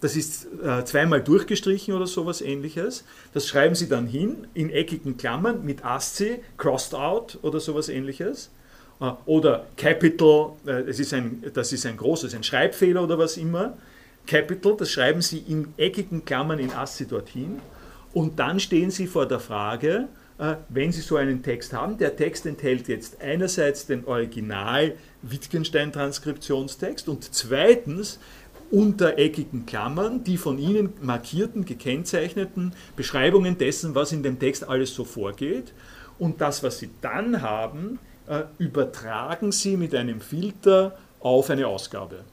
das ist zweimal durchgestrichen oder sowas ähnliches. Das schreiben sie dann hin in eckigen Klammern mit ASCII, crossed out oder sowas ähnliches. Äh, oder Capital, das äh, ist, ein, das ist ein großes, ein Schreibfehler oder was immer. Capital, das schreiben Sie in eckigen Klammern in ASCII dorthin. Und dann stehen Sie vor der Frage, äh, wenn Sie so einen Text haben, der Text enthält jetzt einerseits den Original Wittgenstein-Transkriptionstext und zweitens unter eckigen Klammern die von Ihnen markierten, gekennzeichneten Beschreibungen dessen, was in dem Text alles so vorgeht. Und das, was Sie dann haben, äh, übertragen Sie mit einem Filter auf eine Ausgabe.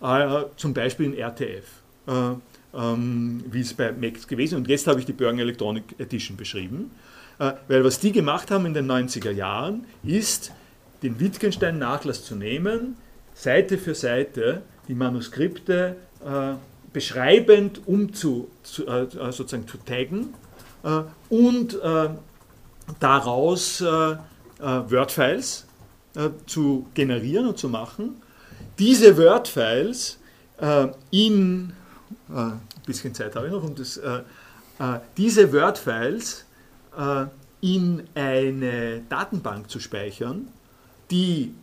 Äh, zum Beispiel in RTF, äh, ähm, wie es bei Max gewesen ist. Und jetzt habe ich die Bergen Electronic Edition beschrieben. Weil was die gemacht haben in den 90er Jahren, ist, den Wittgenstein-Nachlass zu nehmen, Seite für Seite die Manuskripte beschreibend um zu, zu sozusagen zu taggen und daraus äh, Word-Files äh, zu generieren und zu machen. Diese Word-Files äh, in, äh, ein bisschen Zeit habe ich noch, um das, äh, äh, diese Word-Files in eine Datenbank zu speichern, die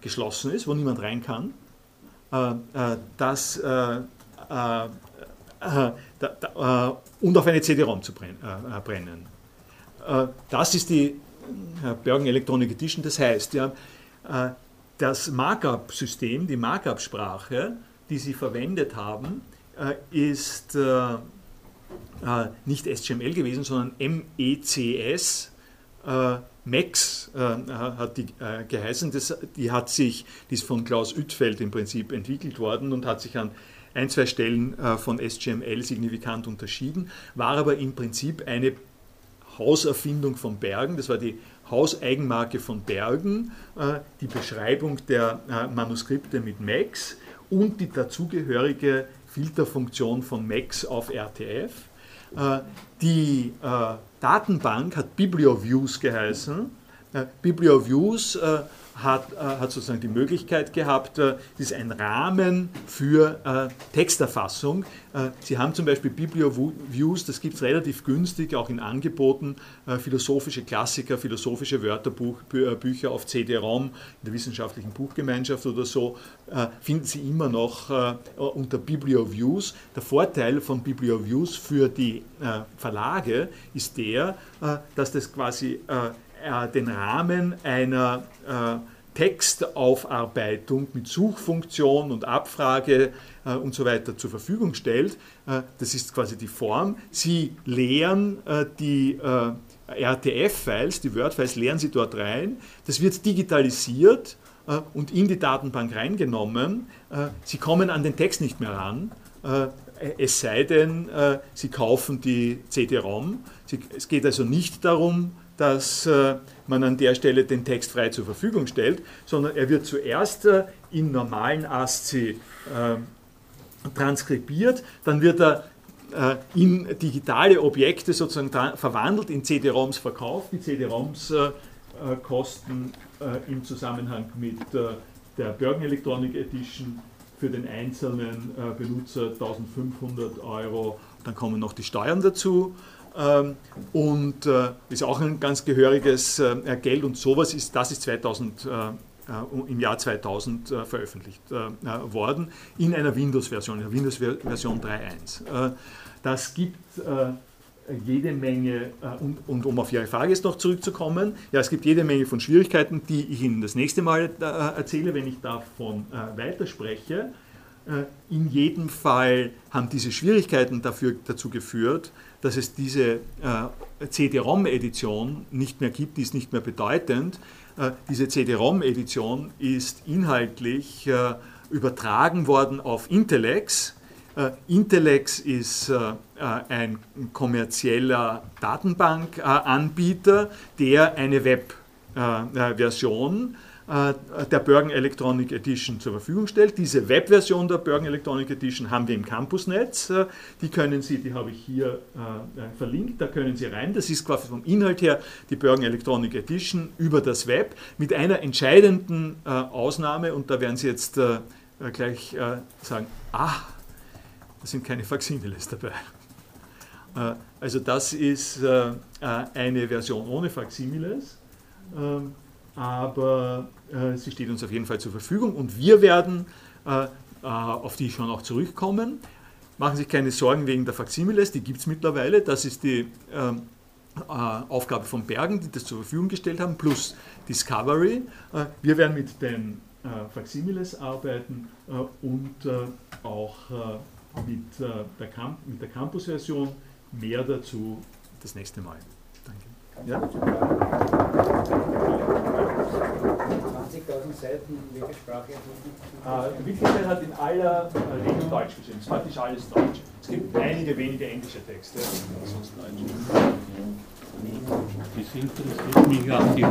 geschlossen ist, wo niemand rein kann, das, da, da, und auf eine CD-ROM zu brennen. das ist die Bergen Electronic Edition. Das heißt, ja, äh, das Markup-System, die Markup-Sprache, die Sie verwendet haben, äh, ist äh, nicht SGML gewesen, sondern MECS. Max hat die geheißen. Das, die hat sich, die ist von Klaus Üttfeld im Prinzip entwickelt worden und hat sich an ein, zwei Stellen von SGML signifikant unterschieden, war aber im Prinzip eine Hauserfindung von Bergen. Das war die Hauseigenmarke von Bergen, die Beschreibung der Manuskripte mit Max und die dazugehörige Filterfunktion von Max auf RTF. Die Datenbank hat BiblioViews geheißen. BiblioViews hat, äh, hat sozusagen die Möglichkeit gehabt, äh, ist ein Rahmen für äh, Texterfassung. Äh, Sie haben zum Beispiel BiblioViews, das gibt es relativ günstig, auch in Angeboten, äh, philosophische Klassiker, philosophische Wörterbücher auf CD-ROM in der wissenschaftlichen Buchgemeinschaft oder so, äh, finden Sie immer noch unter BiblioViews. Der Vorteil von BiblioViews für die Verlage ist der, dass das quasi äh, den Rahmen einer äh, Textaufarbeitung mit Suchfunktion und Abfrage äh, und so weiter zur Verfügung stellt. Äh, das ist quasi die Form. Sie leeren äh, die äh, RTF-Files, die Word-Files, leeren Sie dort rein. Das wird digitalisiert und in die Datenbank reingenommen. Sie kommen an den Text nicht mehr ran. Es sei denn, Sie kaufen die CD-ROM. Es geht also nicht darum, dass äh, man an der Stelle den Text frei zur Verfügung stellt, sondern er wird zuerst äh, in normalen ASCII äh, transkribiert, dann wird er in digitale Objekte sozusagen verwandelt, in CD-ROMs verkauft. Die CD-ROMs kosten im Zusammenhang mit der Bergen Electronic Edition für den einzelnen Benutzer 1500 Euro, dann kommen noch die Steuern dazu. Ähm, und äh, ist auch ein ganz gehöriges äh, Geld und sowas ist, das ist 2000, äh, im Jahr 2000 veröffentlicht worden in einer Windows-Version, in der Windows-Version 3.1. das gibt jede Menge, und, und, um auf Ihre Frage jetzt noch zurückzukommen, ja, es gibt jede Menge von Schwierigkeiten, die ich Ihnen das nächste Mal erzähle, wenn ich davon weiterspreche. In jedem Fall haben diese Schwierigkeiten dafür, dazu geführt, dass es diese äh, CD-ROM-Edition nicht mehr gibt, die ist nicht mehr bedeutend. Äh, diese CD-ROM-Edition ist inhaltlich äh, übertragen worden auf Intellex. Äh, Intellex ist äh, äh, ein kommerzieller Datenbankanbieter, der eine Web-Version äh, der Bergen Electronic Edition zur Verfügung stellt. Diese Webversion der Bergen Electronic Edition haben wir im Campusnetz. Äh, die können Sie, die habe ich hier äh, verlinkt, da können Sie rein. Das ist quasi vom Inhalt her die Bergen Electronic Edition über das Web mit einer entscheidenden Ausnahme und da werden Sie jetzt gleich sagen, ah, da sind keine Faximiles dabei. Also das ist eine Version ohne Faximiles. Ähm, aber äh, sie steht uns auf jeden Fall zur Verfügung und wir werden äh, äh, auf die schon auch zurückkommen. Machen Sie sich keine Sorgen wegen der Faximiles, die gibt es mittlerweile. Das ist die ähm, äh, Aufgabe von Bergen, die das zur Verfügung gestellt haben, plus Discovery. Äh, wir werden mit den äh, Faximiles arbeiten und auch mit, der mit der Campus-Version. Mehr dazu das nächste Mal. Ja? 20.000 Seiten, welche Sprache? Äh, Wittgenstein hat in aller Regel Deutsch geschrieben. Es ist praktisch alles Deutsch. Es gibt einige wenige englische Texte, sonst Deutsch. Das interessiert mich auch die